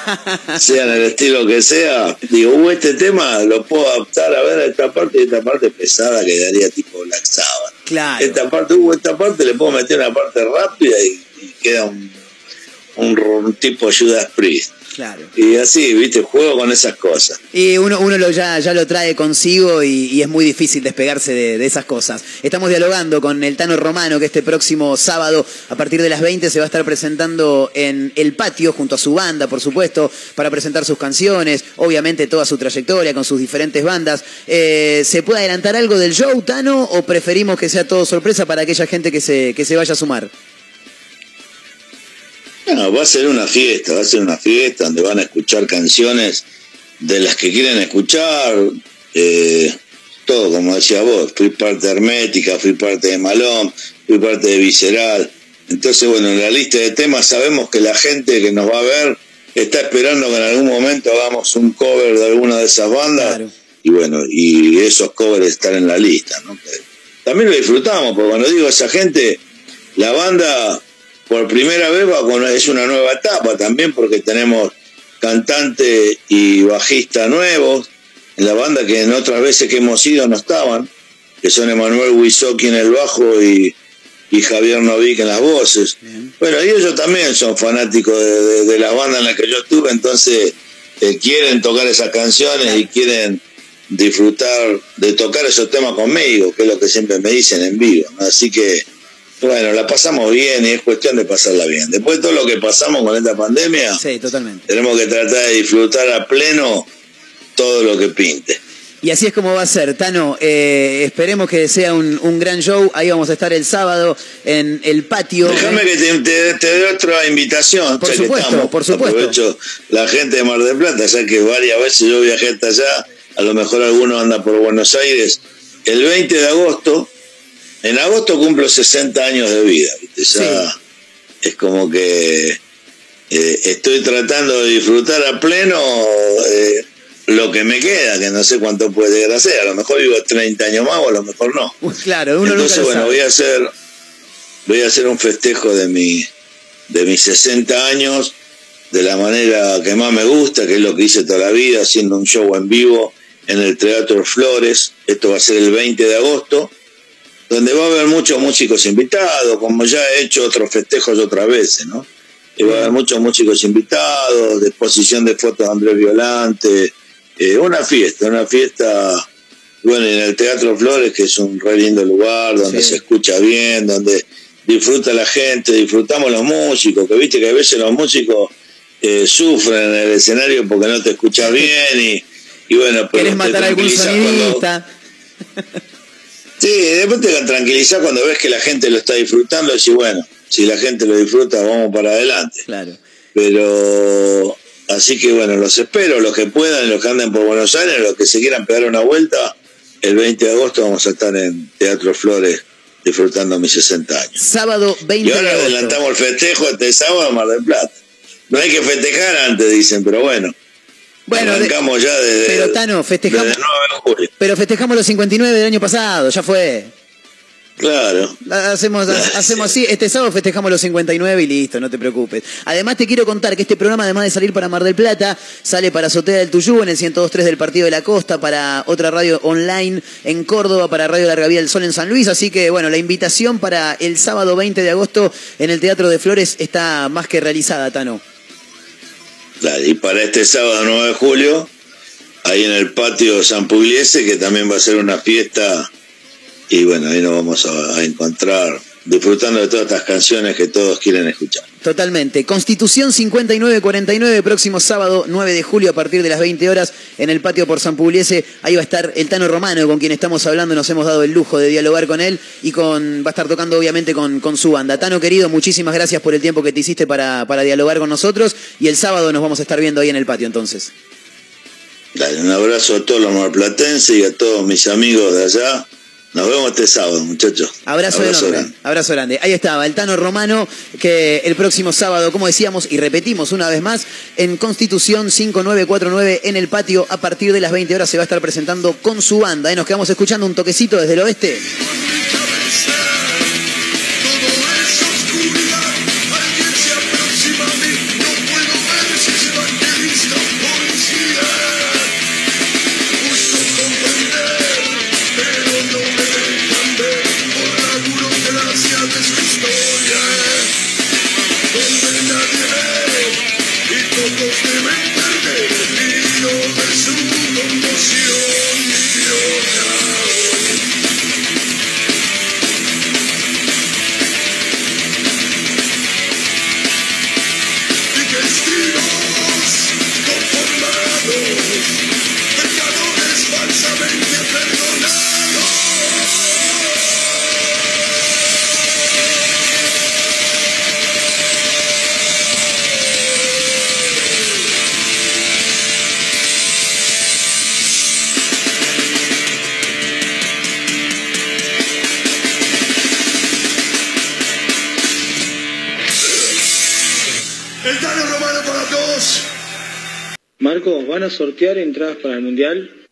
*laughs* sea en el estilo que sea, digo, uh, este tema lo puedo adaptar a ver a esta parte y esta parte pesada quedaría tipo Black Sabbath. Claro. Esta parte, uh, esta parte le puedo meter una parte rápida y, queda un, un, tipo Judas Priest. Claro. Y así, viste, juego con esas cosas. Y uno, uno lo ya, ya lo trae consigo y, y es muy difícil despegarse de, de esas cosas. Estamos dialogando con el Tano Romano, que este próximo sábado, a partir de las 20, se va a estar presentando en el patio, junto a su banda, por supuesto, para presentar sus canciones, obviamente toda su trayectoria con sus diferentes bandas. Eh, ¿Se puede adelantar algo del show, Tano, o preferimos que sea todo sorpresa para aquella gente que se, que se vaya a sumar? No, va a ser una fiesta, va a ser una fiesta donde van a escuchar canciones de las que quieren escuchar, eh, todo, como decía vos, fui parte de Hermética, fui parte de Malón, fui parte de Visceral. Entonces, bueno, en la lista de temas sabemos que la gente que nos va a ver está esperando que en algún momento hagamos un cover de alguna de esas bandas. Y bueno, y esos covers están en la lista, ¿no? También lo disfrutamos, porque cuando digo esa gente, la banda por primera vez va con, es una nueva etapa también porque tenemos cantante y bajista nuevos en la banda que en otras veces que hemos ido no estaban, que son Emanuel Wisoki en el bajo y, y Javier Novik en las voces. Bueno, y ellos también son fanáticos de, de- de la banda en la que yo estuve, entonces eh, quieren tocar esas canciones y quieren disfrutar de tocar esos temas conmigo, que es lo que siempre me dicen en vivo. ¿no? Así que, bueno, la pasamos bien y es cuestión de pasarla bien. Después de todo lo que pasamos con esta pandemia, Sí, totalmente. tenemos que tratar de disfrutar a pleno todo lo que pinte. Y así es como va a ser, Tano. eh, esperemos que sea un, un gran show. Ahí vamos a estar el sábado en el patio. Déjame que te, te- te dé otra invitación. Por supuesto, estamos. por supuesto. Aprovecho la gente de Mar del Plata, ya que varias veces yo viajé hasta allá, a lo mejor alguno anda por Buenos Aires. El 20 de agosto, en agosto cumplo 60 años de vida, ¿viste? Ya es como que eh, estoy tratando de disfrutar a pleno eh, lo que me queda, que no sé cuánto puede llegar a ser. A lo mejor vivo 30 años más o a lo mejor no. Claro, uno Entonces, nunca bueno, sabe. voy a hacer voy a hacer un festejo de mi de mis 60 años de la manera que más me gusta, que es lo que hice toda la vida, haciendo un show en vivo en el Teatro Flores. Esto va a ser el 20 de agosto, donde va a haber muchos músicos invitados, como ya he hecho otros festejos otras veces, ¿no? Y va a haber muchos músicos invitados, de exposición de fotos de Andrés Violante, eh, una fiesta, una fiesta bueno, en el Teatro Flores, que es un re lindo lugar, donde Sí. se escucha bien, donde disfruta la gente, disfrutamos los músicos, que viste que a veces los músicos eh, sufren en el escenario porque no te escuchas *laughs* bien y, y bueno, pero ¿Querés te matar a algún tranquilizás cuando- sonidista? Sí, después te tranquilizás cuando ves que la gente lo está disfrutando, y decís, bueno, si la gente lo disfruta, vamos para adelante. Claro. Pero así que bueno, los espero, los que puedan, los que anden por Buenos Aires, los que se quieran pegar una vuelta, el 20 de agosto vamos a estar en Teatro Flores disfrutando mis 60 años. Sábado 20 Y ahora de agosto. adelantamos el festejo este sábado en Mar del Plata. No hay que festejar antes, dicen, pero bueno. Bueno, de- arrancamos ya desde, pero Tano, festejamos- desde el 9 de julio. Pero festejamos los 59 del año pasado, ya fue. Claro. Hacemos, *laughs* hacemos así, este sábado festejamos los 59 y listo, no te preocupes. Además te quiero contar que este programa, además de salir para Mar del Plata, sale para Azotea del Tuyú en el 102.3 del Partido de la Costa, para otra radio online en Córdoba, para Radio Larga Vía del Sol en San Luis. Así que bueno, la invitación para el sábado 20 de agosto en el Teatro de Flores está más que realizada, Tano. Y para este sábado 9 de julio, ahí en el patio San Pugliese, que también va a ser una fiesta, y bueno, ahí nos vamos a encontrar disfrutando de todas estas canciones que todos quieren escuchar. Totalmente. Constitución 5949, próximo sábado 9 de julio a partir de las 20 horas en el patio por San Pugliese. Ahí va a estar el Tano Romano con quien estamos hablando. Nos hemos dado el lujo de dialogar con él y con va a estar tocando obviamente con, con su banda. Tano querido, muchísimas gracias por el tiempo que te hiciste para, para dialogar con nosotros y el sábado nos vamos a estar viendo ahí en el patio entonces. Dale, un abrazo a todos los marplatenses y a todos mis amigos de allá. Nos vemos este sábado, muchachos. Abrazo, enorme. Abrazo grande. Ahí estaba, el Tano Romano, que el próximo sábado, como decíamos y repetimos una vez más, en Constitución 5949 en el patio, a partir de las 20 horas se va a estar presentando con su banda. ¿eh? Nos quedamos escuchando un toquecito desde el oeste. van a sortear entradas para el Mundial.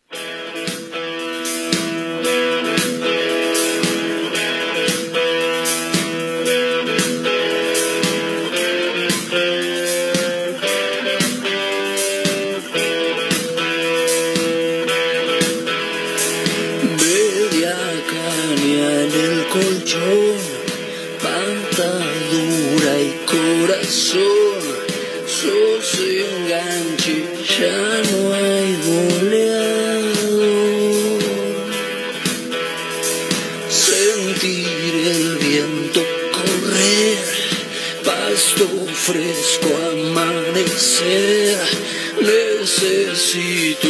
fresco amanecer. Necesito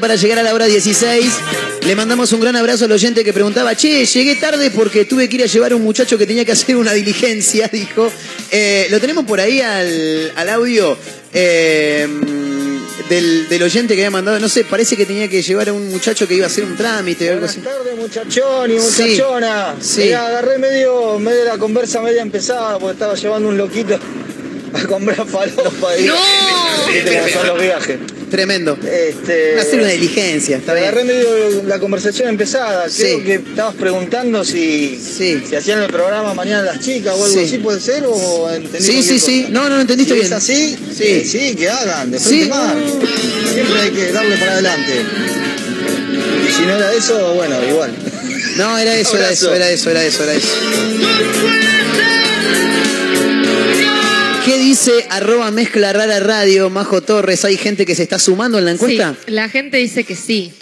Para llegar a la hora 16. Le mandamos un gran abrazo al oyente que preguntaba, che, llegué tarde porque tuve que ir a llevar a un muchacho que tenía que hacer una diligencia, *laughs* dijo. Eh, lo tenemos por ahí al, al audio eh, del, del oyente que había mandado, no sé, parece que tenía que llevar a un muchacho que iba a hacer un trámite o algo así. Buenas tardes, muchachón y Sí, muchachona. sí. Mirá, agarré medio, medio la conversa media empezada porque estaba llevando un loquito a *laughs* comprar falopa. y- ¡No! Son los viajes. Tremendo. Este, Hacer una diligencia, está agarré bien. medio la conversación empezada. Creo Sí. que estabas preguntando si, Sí. si hacían el programa mañana las chicas o algo Sí. así, ¿puede ser? ¿O entendí Sí, sí, sí. No, no, entendiste Si bien. es así, Sí. sí, sí, que hagan, de Sí. frente mar. Siempre hay que darle para adelante. Y si no era eso, bueno, igual. No, era eso, era *laughs* eso, era eso, era eso, era eso. ¿Qué dice arroba mezcla rara radio, Majo Torres? ¿Hay gente que se está sumando en la encuesta? Sí, la gente dice que sí.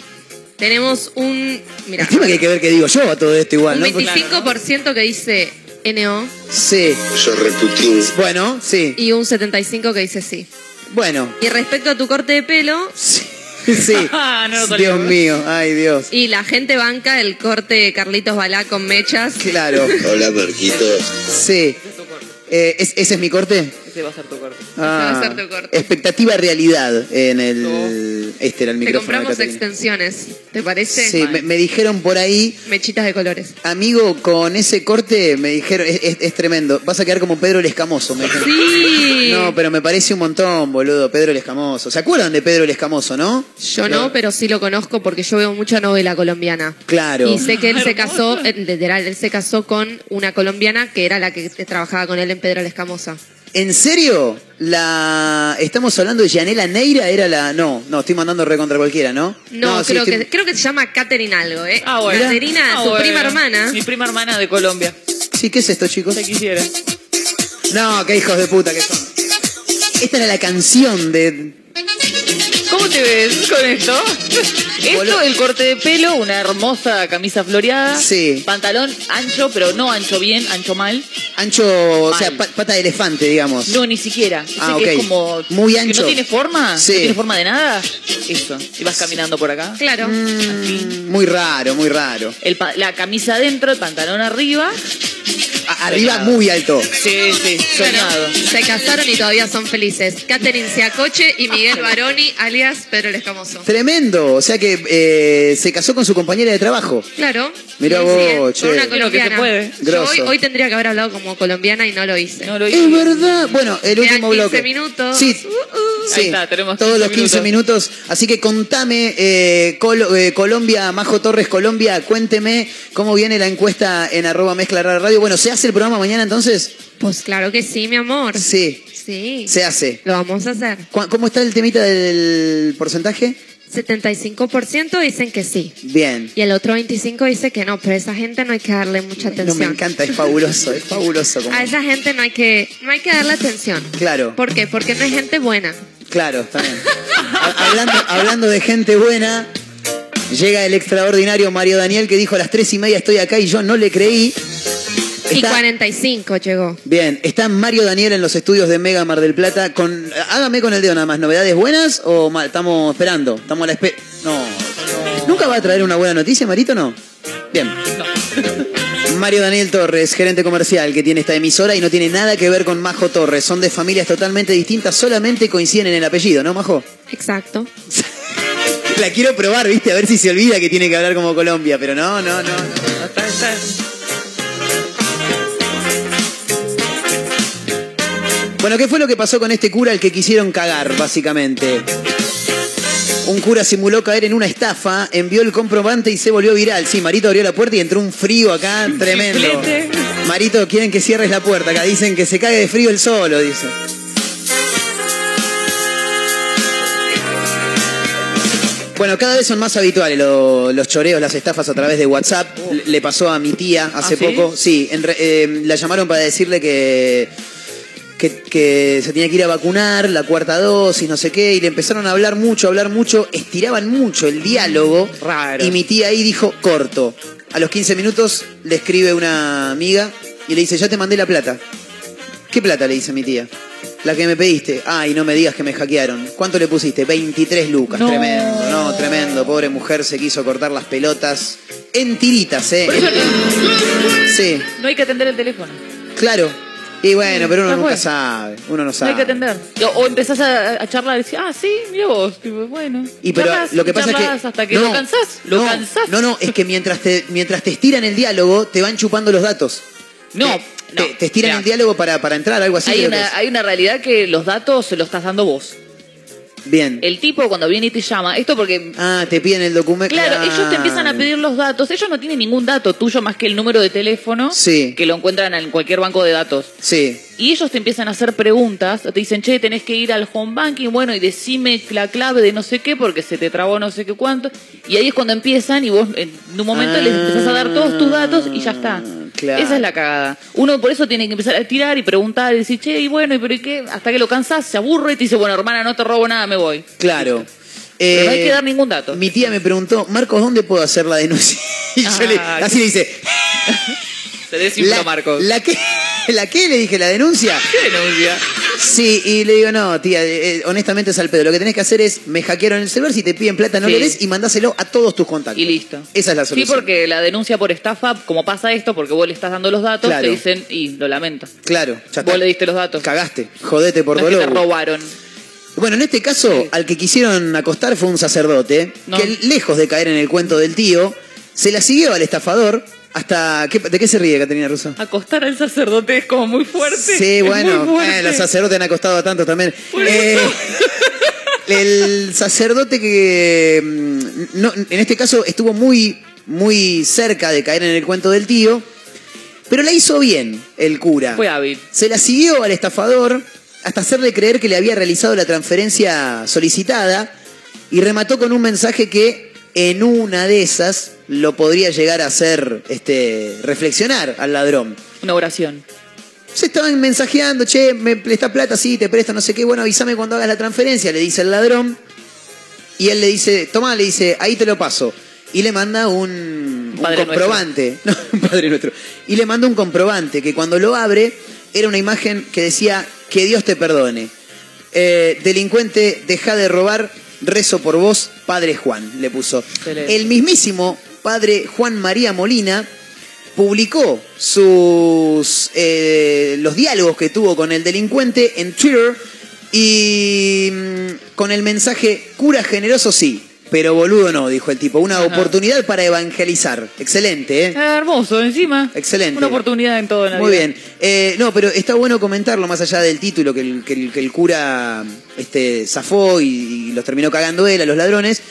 Tenemos un. Mira, que hay que ver qué digo yo a todo esto igual, un ¿no? Porque- 25% que dice NO Sí. Yo reputín. Bueno, sí. y un 75% que dice sí. Bueno, Y respecto a tu corte de pelo, sí. sí. *laughs* Ah, no lo Dios mío, ay Dios. y la gente banca el corte de Carlitos Balá con mechas. Claro, Hola, Marquitos. sí. Eh, ¿es- ¿Ese es mi corte? Ese va a ser tu corte. Ah, va a ser tu corte. Expectativa realidad en el. Este era el Te micrófono. de compramos extensiones, ¿te parece? Sí, me, me dijeron por ahí, Mechitas de colores. amigo, con ese corte, me dijeron, es, es- es tremendo. Vas a quedar como Pedro el Escamoso, me dijeron. Sí. No, pero me parece un montón, boludo, Pedro el Escamoso. ¿Se acuerdan de Pedro el Escamoso, no? Yo no, pero sí lo conozco porque yo veo mucha novela colombiana. Claro. Y sé que él se casó, literal, él se casó con una colombiana que era la que trabajaba con él en Pedro la Escamosa. ¿En serio? La estamos hablando de Yanela Neira era la no, no, estoy mandando re contra cualquiera, ¿no? No, creo, que, creo que se llama Catherine algo, ¿eh? Ah, bueno. Caterina, Ah, tu bueno. prima hermana. Mi prima hermana de Colombia. Sí, ¿qué es esto, chicos? Se quisiera. No, qué hijos de puta que son. Esta era la canción de ¿Cómo te ves con esto? *laughs* Esto, el corte de pelo, una hermosa camisa floreada. Sí. Pantalón ancho, pero no ancho bien, ancho mal. ancho, o sea, pa- pata de elefante, digamos. No, ni siquiera. Ese Ah, que ok. es como. Muy que ancho. no tiene forma. Sí. No tiene forma de nada. Eso. Y vas caminando por acá. Claro. Mm, muy raro, muy raro. El pa- la camisa adentro, el pantalón arriba. *laughs* Arriba Soñado. muy alto. Sí, sí, soñado. Se casaron y todavía son felices. Catherine Siacoche y Miguel Baroni, alias Pedro el Escamoso. Tremendo, o sea que eh, se casó con su compañera de trabajo. Claro. Mirá Sí, vos, sí, con che. una Creo que se colombiana. puede. Yo hoy, hoy tendría que haber hablado como colombiana y no lo hice. No lo Es hice. verdad. Bueno, el Quedan último 15 bloque. minutos. Sí. Uh, uh. Sí, Ahí está, tenemos todos 15 los 15 minutos. Así que contame, eh, eh, Colombia, Majo Torres, Colombia, cuénteme cómo viene la encuesta en arroba mezcla radio. Bueno, ¿se hace el programa mañana entonces? Pues claro que sí, mi amor. Sí, Sí. se hace. Lo vamos a hacer. ¿Cu- ¿Cómo está el temita del porcentaje? 75% dicen que sí. Bien. Y el otro 25% dice que no, pero a esa gente no hay que darle mucha No, me atención. encanta, es fabuloso, es fabuloso. como- *laughs* A esa gente no hay que no hay que darle atención. Claro, ¿Por qué? Porque no es gente buena. claro, está bien. Ha- hablando, hablando de gente buena, llega el extraordinario Mario Daniel que dijo a las tres y media estoy acá y yo no le creí. Y Está- 45 llegó. Bien, está Mario Daniel en los estudios de Mega Mar del Plata. Con, hágame con el dedo nada más. ¿Novedades buenas o mal? Estamos esperando? Estamos a la espera. No. ¿Nunca va a traer una buena noticia, Marito? No. Bien. Mario Daniel Torres, gerente comercial que tiene esta emisora y no tiene nada que ver con Majo Torres. Son de familias totalmente distintas, solamente coinciden en el apellido, ¿no, Majo? Exacto. *laughs* La quiero probar, ¿viste? A ver si se olvida que tiene que hablar como Colombia, pero no, no, no. no, Bueno, ¿qué fue lo que pasó con este cura al que quisieron cagar, básicamente? Un cura simuló caer en una estafa, envió el comprobante y se volvió viral. Sí, Marito abrió la puerta y entró un frío acá tremendo. Marito, quieren que cierres la puerta acá. Dicen que se cae de frío el solo, dice. Bueno, cada vez son más habituales lo- los choreos, las estafas a través de WhatsApp. Le- Le pasó a mi tía hace ¿Ah, sí? poco. Sí, en re- eh, la llamaron para decirle que, que, que se tenía que ir a vacunar, la cuarta dosis, no sé qué, y le empezaron a hablar mucho, a hablar mucho, estiraban mucho el diálogo. Raro. Y mi tía ahí dijo, corto. A los 15 minutos le escribe una amiga y le dice, ya te mandé la plata. ¿Qué plata? Le dice mi tía. La que me pediste. Ay, no me digas que me hackearon. ¿Cuánto le pusiste? 23 lucas. No. Tremendo, no, tremendo. Pobre mujer se quiso cortar las pelotas en tiritas, ¿eh? Por eso Sí, no hay que atender el teléfono. claro. Y bueno, pero uno nunca sabe. Uno no No sabe. hay que atender. O, o empezás a, a charlar y decís, ah, sí, mira vos. Tipo, bueno. Y pero Charlas, lo que pasa es que. hasta que no, lo cansás. Lo no, cansás. No, no, es que mientras te, mientras te estiran el diálogo, te van chupando los datos. No, Te, no. te estiran el diálogo para, para entrar, algo así. Hay una, hay una realidad que los datos se los estás dando vos. Bien. El tipo cuando viene y te llama, esto porque Ah, te piden el documento. Claro, ellos te empiezan a pedir los datos. Ellos no tienen ningún dato tuyo más que el número de teléfono Sí. que lo encuentran en cualquier banco de datos. Sí. Y ellos te empiezan a hacer preguntas. Te dicen, che, tenés que ir al home banking, bueno, y decime la clave de no sé qué porque se te trabó no sé qué cuánto. Y ahí es cuando empiezan y vos en un momento les empezás a dar todos tus datos y ya está. Claro. Esa es la cagada. Uno por eso tiene que empezar a tirar y preguntar y decir, che, y bueno, ¿y pero y qué? Hasta que lo cansás, se aburre y te dice, bueno, hermana, no te robo nada, me voy. Claro. Pero no hay que dar ningún dato. Mi tía me preguntó, Marcos, ¿dónde puedo hacer la denuncia? *laughs* Y yo le, así le dice, *laughs* Se desinfló la, Marcos. ¿la qué? *laughs* ¿La qué? Le dije, ¿la denuncia? *laughs* ¿Qué denuncia? Sí, y le digo, no, tía, eh, eh, honestamente es al pedo. Lo que tenés que hacer es, me hackearon el celular, si te piden plata no Sí. le des y mandáselo a todos tus contactos. Y listo. Esa es la Sí, solución. porque la denuncia por estafa, como pasa esto, porque vos le estás dando los datos, Claro. te dicen, y lo lamento. Claro, ya está. Vos le diste los datos. Cagaste, jodete por no es que te dolor. robaron. Bueno, en este caso, al que quisieron acostar fue un sacerdote, No. que lejos de caer en el cuento del tío, se la siguió al estafador hasta... ¿qué- ¿De qué se ríe, Caterina Russo? Acostar al sacerdote es como muy fuerte. Sí, bueno, eh, los sacerdotes han acostado a tantos también. Eh, el sacerdote que, mm, no, en este caso, estuvo muy, muy cerca de caer en el cuento del tío, pero la hizo bien el cura. Fue hábil. Se la siguió al estafador hasta hacerle creer que le había realizado la transferencia solicitada y remató con un mensaje que en una de esas lo podría llegar a hacer este, reflexionar al ladrón. Una oración. Se estaban mensajeando, che, me presta plata, sí, te presto, no sé qué, bueno, avísame cuando hagas la transferencia, le dice el ladrón. Y él le dice, toma, le dice, ahí te lo paso. Y le manda un, comprobante. *laughs* No, un padre nuestro. Y le manda un comprobante que cuando lo abre era una imagen que decía, que Dios te perdone. Eh, delincuente, deja de robar, rezo por vos, Padre Juan, le puso. Excelente. El mismísimo Padre Juan María Molina publicó sus eh, los diálogos que tuvo con el delincuente en Twitter y mm, con el mensaje cura generoso sí, pero boludo no, dijo el tipo. Una Ajá. oportunidad para evangelizar. Excelente, ¿eh? Ah, hermoso, encima. Excelente. Una oportunidad en todo en la Muy vida. bien. Eh, no, pero está bueno comentarlo más allá del título que el, que el- que el cura este, zafó y, y los terminó cagando él a los ladrones.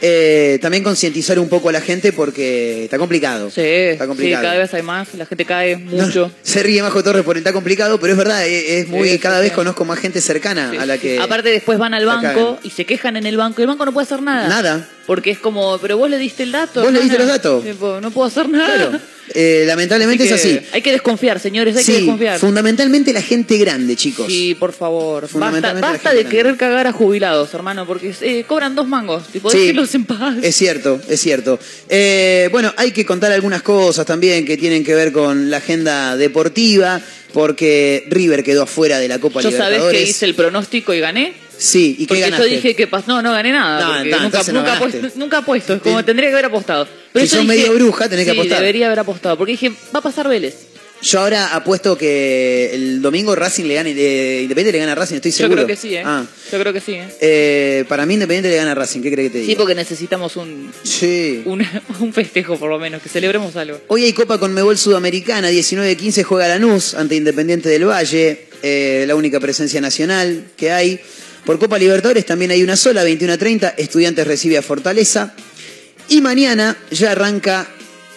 Eh, también concientizar un poco a la gente porque está complicado. Sí, está sí, complicado. cada vez hay más, la gente cae mucho. *laughs* Se ríe Majo Torres por el está complicado, pero es verdad, es, es muy, Sí, cada vez conozco más gente cercana a la que. Aparte después van al banco y se quejan en el banco y el banco no puede hacer nada. Nada. Porque es como, pero vos le diste el dato. Vos le diste los datos. Tipo, no puedo hacer nada. Claro. Eh, lamentablemente Así es que así. Hay que desconfiar, señores, hay que Sí, desconfiar. fundamentalmente la gente grande, chicos. Sí, por favor. Basta, basta de grande. querer cagar a jubilados, hermano, porque eh, cobran dos mangos. Tipo, Sí. en paz. Es cierto, es cierto. Eh, bueno, hay que contar algunas cosas también que tienen que ver con la agenda deportiva, porque River quedó afuera de la Copa Yo sabés Libertadores. que hice el pronóstico y gané. Sí, ¿y qué Porque ganaste? yo dije que no, no gané nada. No, porque entonces nunca, no nunca, apuesto, nunca apuesto, es como tendría que haber apostado. Pero Si yo sos dije- medio bruja, tenés que sí, apostar. debería haber apostado, porque dije, va a pasar Vélez. Yo ahora apuesto que el domingo Racing le gane, eh, Independiente le gana a Racing, estoy Yo seguro. creo que sí, ¿eh? Ah. Yo creo que sí, ¿eh? Eh, para mí Independiente le gana a Racing, ¿qué crees que te diga? Sí, porque necesitamos un, Sí. un, *laughs* un festejo, por lo menos, que celebremos algo. Hoy hay Copa Conmebol Sudamericana, 19-15 juega Lanús ante Independiente del Valle, eh, la única presencia nacional que hay. Por Copa Libertadores también hay una sola, 21-30, Estudiantes recibe a Fortaleza. Y mañana ya arranca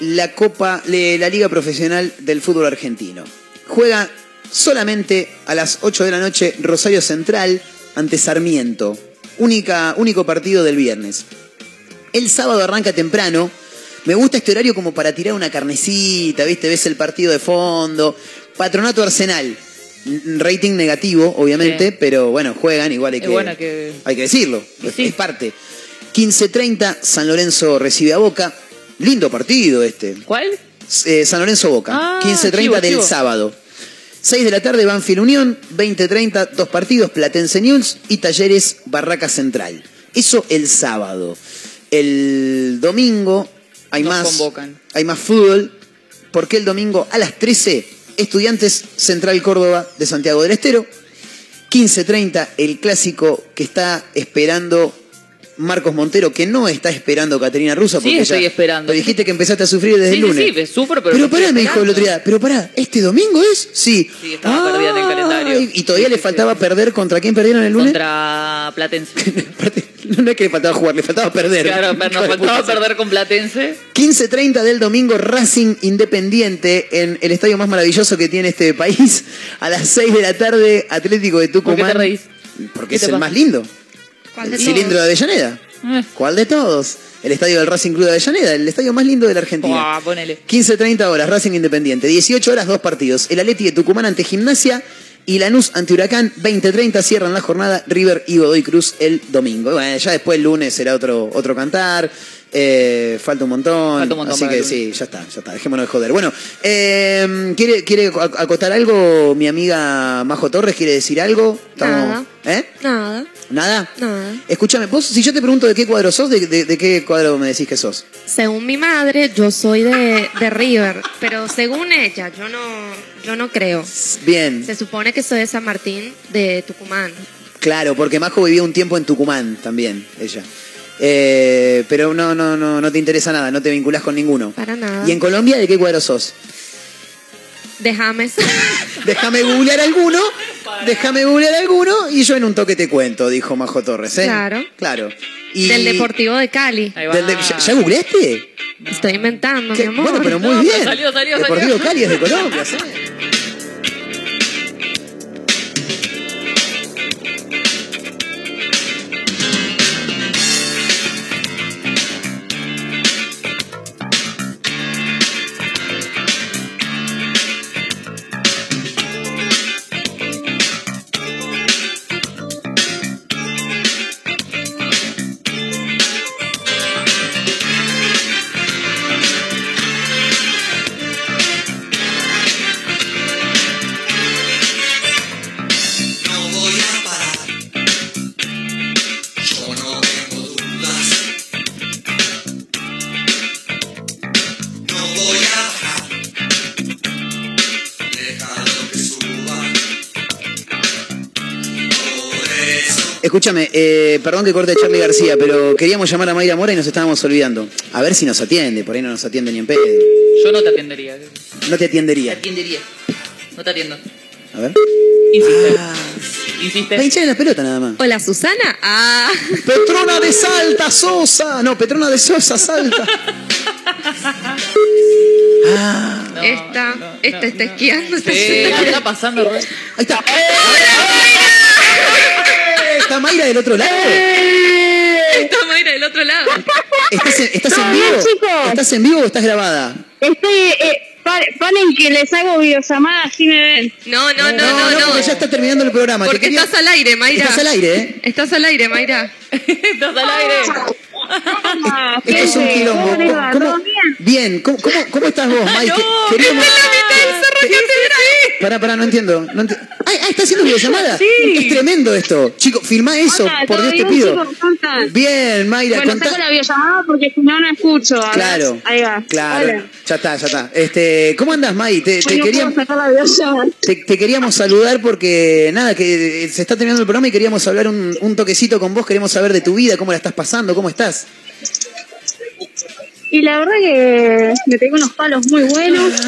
la Copa, la Liga Profesional del Fútbol Argentino. Juega solamente a las 8 de la noche Rosario Central ante Sarmiento. Única, único partido del viernes. El sábado arranca temprano. Me gusta este horario como para tirar una carnecita, ¿viste? Ves el partido de fondo. Patronato Arsenal. Rating negativo, obviamente, Sí. pero bueno, juegan, igual hay que, hay que decirlo. Es, Sí. es parte. 15.30, San Lorenzo recibe a Boca. Lindo partido este. ¿Cuál? Eh, San Lorenzo Boca. Ah, 15.30 chivo, del chivo. sábado. 6 de la tarde, Banfield Unión. 20.30, dos partidos, Platense News y Talleres Barraca Central. Eso el sábado. El domingo hay Nos más. convocan. Hay más fútbol. Porque el domingo a las 13, Estudiantes Central Córdoba de Santiago del Estero. 15.30, el clásico que está esperando Marcos Montero, que no está esperando Caterina Russo. Sí, porque estoy ya- esperando. Pero dijiste que empezaste a sufrir desde Sí, el sí, lunes. sí, me sufro, pero Pero pará, estoy me dijo el otro día. Pero pará, ¿este domingo es? Sí. Sí, estaba perdida en el calendario. Y todavía le faltaba perder contra quién perdieron el lunes. Contra Platense. *laughs* No es que le faltaba jugar, le faltaba perder. claro, pero nos *laughs* faltaba perder con Platense. 15.30 del domingo, Racing Independiente en el estadio más maravilloso que tiene este país. A las 6 de la tarde, Atlético de ¿Por qué Tucumán. te reís? Porque ¿Qué es te el pasa? más lindo. ¿Cuál El de cilindro todos? de Avellaneda. Eh. ¿Cuál de todos? El estadio del Racing Club de Avellaneda, el estadio más lindo de la Argentina. Ponele. 15.30 horas, Racing Independiente. 18 horas, dos partidos. El Atleti de Tucumán ante Gimnasia y Lanús ante Huracán. 20.30 cierran la jornada. River y Godoy Cruz el domingo. Bueno, ya después el lunes será otro, otro cantar. Eh, falta un montón. Falta un montón Así que sí, ya está, ya está. Dejémonos de joder. Bueno, eh, ¿quiere, ¿quiere ac- acotar algo mi amiga Majo Torres? ¿Quiere decir algo? Nada. ¿Eh? Nada, ¿Nada? nada. Escúchame, vos, si yo te pregunto de qué cuadro sos, ¿de, de- de qué cuadro me decís que sos? Según mi madre, yo soy de, de River, pero según ella, yo no, yo no creo. Bien, Se supone que soy de San Martín, de Tucumán. claro, porque Majo vivió un tiempo en Tucumán también, ella. Eh, pero no, no, no, no te interesa nada, no te vinculás con ninguno. Para nada. ¿Y en Colombia de qué cuadro sos? De James. *laughs* Déjame googlear alguno, déjame googlear alguno y yo en un toque te cuento, dijo Majo Torres, ¿eh? Claro. Claro. Y Del Deportivo de Cali. Ahí va. del de- ¿ya, ya googleaste? Estoy inventando, ¿Qué? mi amor. Bueno, pero muy No, pero bien. salió, salió, Deportivo salió. Cali es de Colombia, ¿sí? Eh, perdón que corte a Charlie García, pero queríamos llamar a Mayra Mora y nos estábamos olvidando. A ver si nos atiende, por ahí no nos atiende ni en pedo. Yo no te atendería. No te Te atendería. atendería. No te atiendo. A ver. Insiste. Ah, Insiste. En la pelota nada más. Hola, Susana. Ah. Petrona de Salta, Sosa. No, Petrona de Sosa, Salta. Ah, esta, esta está esquiando. Sí, ¿qué está pasando, ahí está. ¿Está Mayra del otro lado? Esta Mayra del otro lado. ¿Estás en, estás en No, vivo? chicos. ¿Estás en vivo o estás grabada? Estoy, eh, ponen que les hago videollamada, así me ven. No, no, no, no, no, no. porque ya está terminando el programa. Porque quería- estás al aire, Mayra. Estás al aire, ¿eh? Estás al aire, Mayra. Estás al aire. Ah, Esto es un quilombo. ¿cómo? ¿Cómo- ¿Todo bien? Bien, ¿cómo, cómo, cómo estás vos, Mike? No, Que- queríamos- Está en la mitad del cerro catedral. Pará, pará, no entiendo. No enti- Ay, está haciendo videollamada. Sí. Es tremendo esto. Chico, filmá eso, Hola, por ¿todo Dios te pido. chicos? Bien, Mayra, Bueno, contá- la videollamada porque si no, no escucho. Claro, Ahí va. claro. Hola. Ya está, ya está. Este, ¿Cómo andas, May? Te, te queríamos, te, te queríamos saludar porque, nada, que se está terminando el programa y queríamos hablar un, un toquecito con vos. Queremos saber de tu vida, cómo la estás pasando, cómo estás. Y la verdad que me tengo unos palos muy buenos. *laughs*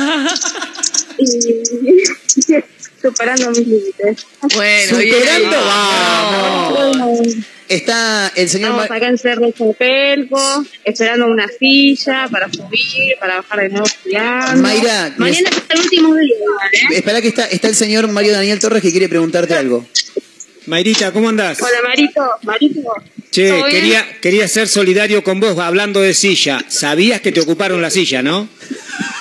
y *laughs* superando mis límites. Bueno, Superando, vamos. Está el señor... Estamos acá en Cerro Chapelco, esperando una silla para subir, para bajar de nuevo estudiando. Mayra, Mañana es el último día, ¿eh? Espera que está, está el señor Mario Daniel Torres que quiere preguntarte algo. Mayrita, ¿cómo andás? Hola, Marito. Marito. Che, quería, quería ser solidario con vos hablando de silla. Sabías que te ocuparon la silla, ¿no?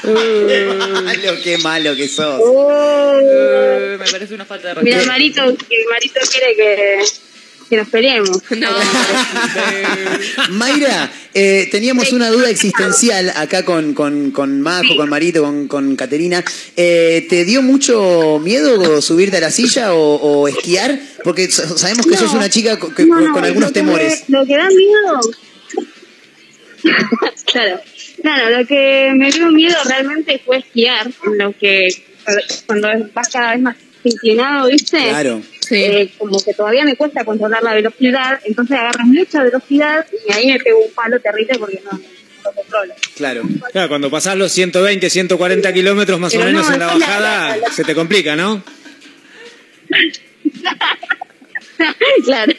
Malo, qué malo que sos. Me parece una falta de Mira, respeto. Marito, que Marito quiere que, que nos peleemos. *laughs* No. *laughs* Mayra, eh, teníamos una duda existencial acá con, con, con Majo, con Marito, con, con Caterina. Eh, ¿Te dio mucho miedo subirte a la silla o, o esquiar? Porque sa- sabemos que No. sos una chica co- que- No, con algunos lo que temores. me- lo que da miedo. *laughs* claro. Claro, lo que me dio miedo realmente fue esquiar, lo que cuando vas cada vez más inclinado, ¿viste? Claro. Eh, como que todavía me cuesta controlar la velocidad, entonces agarras mucha velocidad y ahí me pego un palo terrible porque no, lo controlo. Claro. Claro, cuando pasás los 120, 140 kilómetros más o menos no, en la bajada, la- la- se te complica, ¿no? *laughs* claro.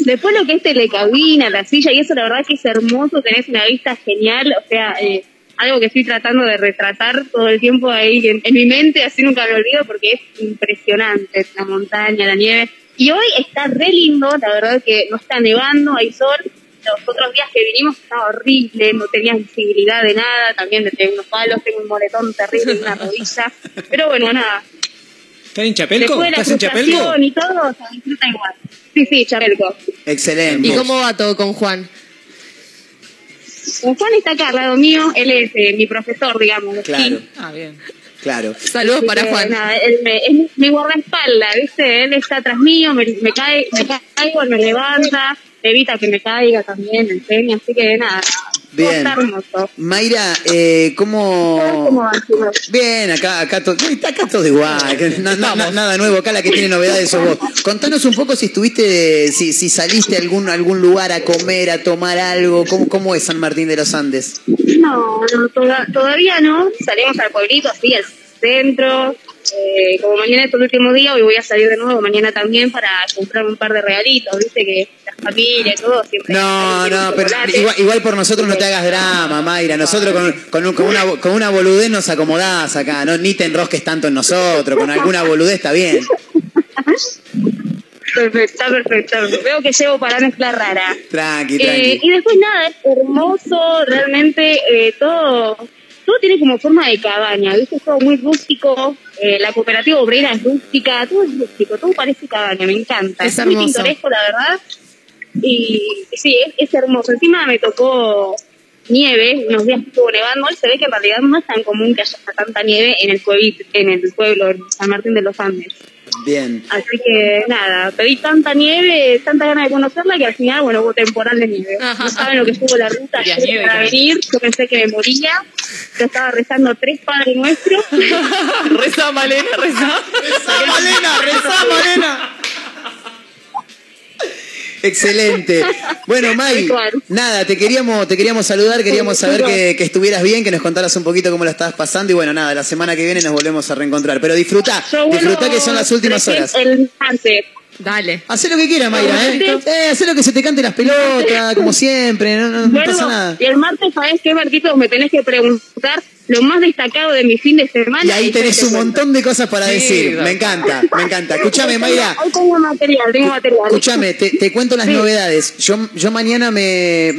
Después lo que es telecabina, la silla, y eso la verdad que es hermoso, tenés una vista genial, o sea, eh, algo que estoy tratando de retratar todo el tiempo ahí en, en mi mente, así nunca me olvido porque es impresionante la montaña, la nieve. Y hoy está re lindo, la verdad que no está nevando, hay sol. Los otros días que vinimos estaba horrible, no tenía visibilidad de nada, también tengo unos palos, tengo un moretón terrible en una *laughs* rodilla. Pero bueno, nada, ¿Estás en Chapelco? después de la ¿Estás en Chapelco? y todo, se disfruta igual. Sí, sí, Chapelco. Excelente. ¿Y cómo va todo con Juan? Juan está acá al lado mío, él es eh, mi profesor, digamos. Claro. Ah, bien. claro. Saludos para que, Juan. nada, él me, es mi- mi guardaespaldas, ¿viste? Él está atrás mío, me, me cae, me caigo, él me levanta, evita que me caiga también, me enseña, así que nada. Bien. Está hermoso. Mayra, eh, ¿cómo...? Bien, acá, acá, to- está acá todo igual, que na- na- na- nada nuevo, acá la que tiene novedades sos vos. Contanos un poco si estuviste, si, si saliste a algún, algún lugar a comer, a tomar algo, ¿cómo, cómo es San Martín de los Andes? No, no toda- todavía no. Salimos al pueblito, así, al centro. Eh, como mañana es el último día, hoy voy a salir de nuevo mañana también para comprar un par de regalitos, viste que la familia y todo siempre. No, no, pero igual, igual por nosotros no te hagas drama, Mayra. Nosotros con, con, un- con una, con una boludez nos acomodás acá, ¿no? Ni te enrosques tanto en nosotros, con alguna boludez está bien. Perfecto, perfecto. Veo que llevo para mezcla rara. Tranqui, Eh, tranqui. y después nada, es hermoso, realmente eh, todo, todo tiene como forma de cabaña, ¿viste? Es todo muy rústico, eh, la cooperativa obrera es rústica, todo es rústico, todo parece cabaña, me encanta. Es muy pintoresco, la verdad. Y sí, es, es hermoso. Encima me tocó nieve, unos días que estuvo nevando, y se ve que en realidad no es tan común que haya tanta nieve en el, pueblito- en el pueblo, en San Martín de los Andes. Bien. Así que nada, pedí tanta nieve, tanta ganas de conocerla que al final, bueno, hubo temporal de nieve. No saben lo que estuvo la ruta ayer nieve, para claro. venir. Yo pensé que me moría. Yo estaba rezando tres padres nuestros. *laughs* Reza, Malena, reza. ¡Reza, Malena! ¡Reza, Malena! Excelente. Bueno, May, nada, te queríamos, te queríamos saludar, queríamos saber que, que estuvieras bien, que nos contaras un poquito cómo la estabas pasando y bueno, nada, la semana que viene nos volvemos a reencontrar. Pero disfruta, disfruta que son las últimas horas. El martes. Dale. Hacé lo que quieras, Mayra, ¿eh? eh hacé lo que se te cante las pelotas, como siempre, no, no, no pasa nada. y el martes, ¿sabes qué, Marquitos? Me tenés que preguntar lo más destacado de mi fin de semana. Y ahí tenés te un montón de cosas para Sí, decir. Me encanta, me encanta. Escúchame, Mayra. Hoy tengo material, tengo material. Escúchame, te, te cuento las Sí. novedades. Yo, yo mañana me,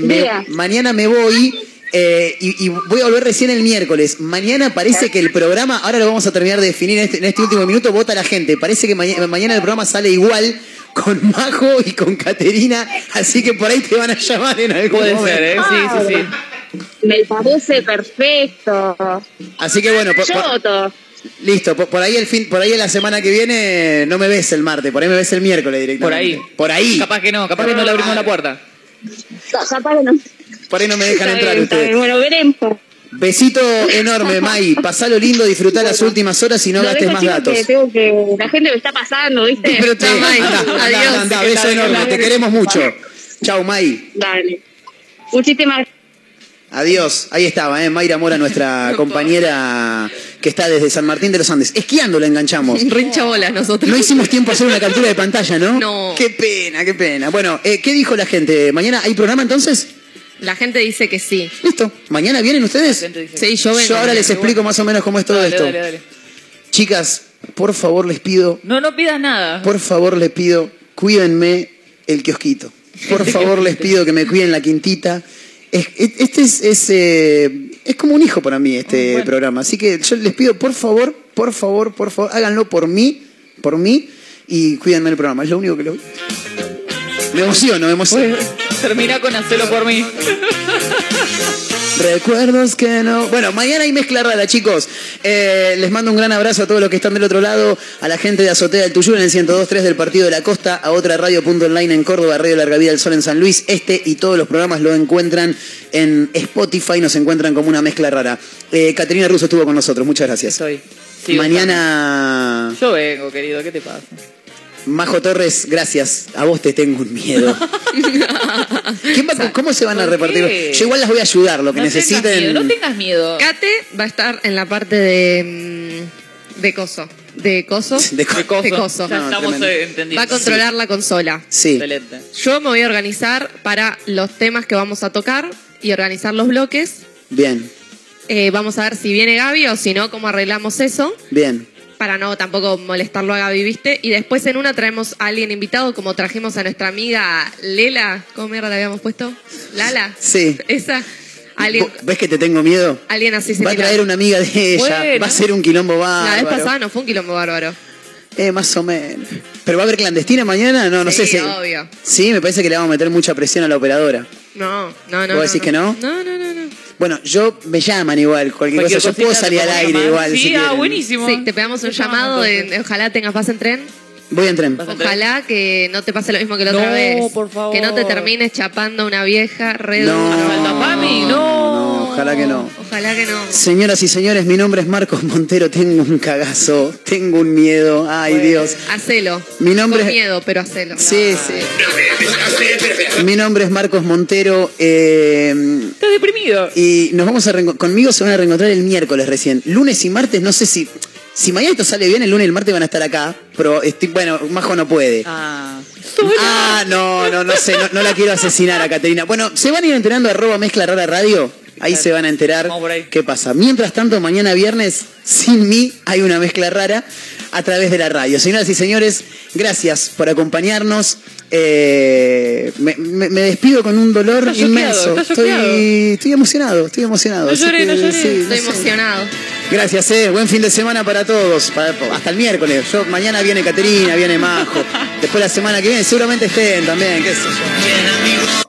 mañana me voy eh, y, y voy a volver recién el miércoles. Mañana parece que el programa, ahora lo vamos a terminar de definir en este, en este último minuto, vota la gente. Parece que maña- mañana el programa sale igual con Majo y con Caterina, así que por ahí te van a llamar en algún Puede momento. ser, ¿eh? Sí, sí, sí. Me parece perfecto. Así que bueno, por- Yo por- voto. listo, por, por ahí el fin, por ahí la semana que viene no me ves el martes, por ahí me ves el miércoles Por directamente. ahí. Por ahí. Capaz que no, capaz que no le abrimos la puerta. Capaz que no. Por ahí no me dejan Está entrar bien, está ustedes. bien. Bueno, veremos. Besito enorme, May. Pasalo lindo, disfrutá las últimas horas y no Lo gastes dejo, más datos. que tengo que... La gente me está pasando, ¿viste? Sí, anda, anda, Adiós. anda, beso enorme. Te queremos mucho. Chau, May. Dale. Muchísimas Adiós. Ahí estaba, ¿eh? Mayra Mora, nuestra *laughs* compañera que está desde San Martín de los Andes. Esquiando la enganchamos. Rincha bolas nosotros. No hicimos tiempo a hacer una captura de pantalla, ¿no? No. Qué pena, qué pena. Bueno, eh, ¿qué dijo la gente? ¿Mañana hay programa entonces? La gente dice que sí. Listo. ¿Mañana vienen ustedes? Sí, yo vengo. Yo ahora les explico más o menos cómo es todo Dale, esto. dale, dale. Chicas, por favor les pido No, no pidas nada. Por favor, les pido, cuídenme el kiosquito. Por *laughs* favor, les pido que me cuiden la quintita. Es- es- Este es, es, eh, es como un hijo para mí, este programa. Así que yo les pido, por favor, por favor, por favor, háganlo por mí, por mí, y cuídenme el programa. Es lo único que lo... Me emociono, me emociono. Termina con hacerlo por mí. Recuerdos que no. Bueno, mañana hay mezcla rara, chicos. Eh, les mando un gran abrazo a todos los que están del otro lado, a la gente de Azotea del Tuyú en el 102.3 del Partido de la Costa, a otra radio.online en Córdoba, Radio Larga Vida del Sol en San Luis. Este y todos los programas lo encuentran en Spotify, nos encuentran como una mezcla rara. Eh, Caterina Russo estuvo con nosotros, muchas gracias. Estoy. Mañana, Yo vengo, querido, ¿qué te pasa? Majo Torres, gracias. A vos te tengo un miedo. *laughs* ¿Quién va- ¿Cómo se van a ¿Por repartir? qué? Yo igual las voy a ayudar, lo que no Tengas necesiten. miedo, no tengas miedo. Kate va a estar en la parte de. mm, de coso. De coso. *laughs* De co- De coso. De coso. Ya No, estamos tremendo. eh, entendiendo. Va a controlar la consola. Sí. Excelente. Yo me voy a organizar para los temas que vamos a tocar y organizar los bloques. Bien, Eh, vamos a ver si viene Gaby o si no, cómo arreglamos eso. bien. Para no tampoco molestarlo a Gaby, ¿viste? Y después en una traemos a alguien invitado, como trajimos a nuestra amiga Lela. ¿Cómo mierda le habíamos puesto? Lala. Sí. Esa. Alguien, ¿Vos- ¿Ves que te tengo miedo? alguien así Va a traer una amiga de ella. Bueno. Va a ser un quilombo La vez bárbaro. pasada no fue un quilombo bárbaro. Eh, más o menos. ¿Pero va a haber clandestina mañana? No, no Sí, sé si. obvio. Sí, me parece que le vamos a meter mucha presión a la operadora. No, no, no. ¿Vos no, decís que? No, no, no, no. Bueno, yo me llaman igual, cualquier, Cualquier cosa. Yo puedo salir al aire llamar. igual. Sí, si ah, buenísimo. Sí, te pegamos un llamado de, ojalá tengas paz en tren. Voy en tren. Ojalá que no te pase lo mismo que la otra No, vez. por favor. Que no te termines chapando una vieja re No, no, no. Ojalá que no. Ojalá que no. Señoras y señores, mi nombre es Marcos Montero. Tengo un cagazo, tengo un miedo. Ay, Dios. Hacelo. Mi nombre Con es- miedo, pero hacelo. Sí, sí. Mi nombre es Marcos Montero. eh, Estás deprimido. Y nos vamos a reenco- conmigo se van a reencontrar el miércoles recién. Lunes y martes, no sé si. Si mañana esto sale bien, el lunes y el martes van a estar acá. Pero estoy, bueno, Majo no puede. Ah. Ah, no, no, no sé, no, no la quiero asesinar a Caterina. Bueno, se van a ir enterando arroba mezcla rara radio. Ahí se van a enterar qué pasa. Mientras tanto, mañana viernes, sin mí, hay una mezcla rara a través de la radio. Señoras y señores, gracias por acompañarnos. Eh, me, me- me despido con un dolor inmenso. Estoy, estoy emocionado, estoy emocionado. No lloré, que, no lloré. sí, Estoy no sé. emocionado. Gracias, eh. Buen fin de semana para todos. Para- hasta el miércoles. Yo, mañana viene Caterina, viene Majo. *laughs* Después la semana que viene seguramente estén también, qué sé yo.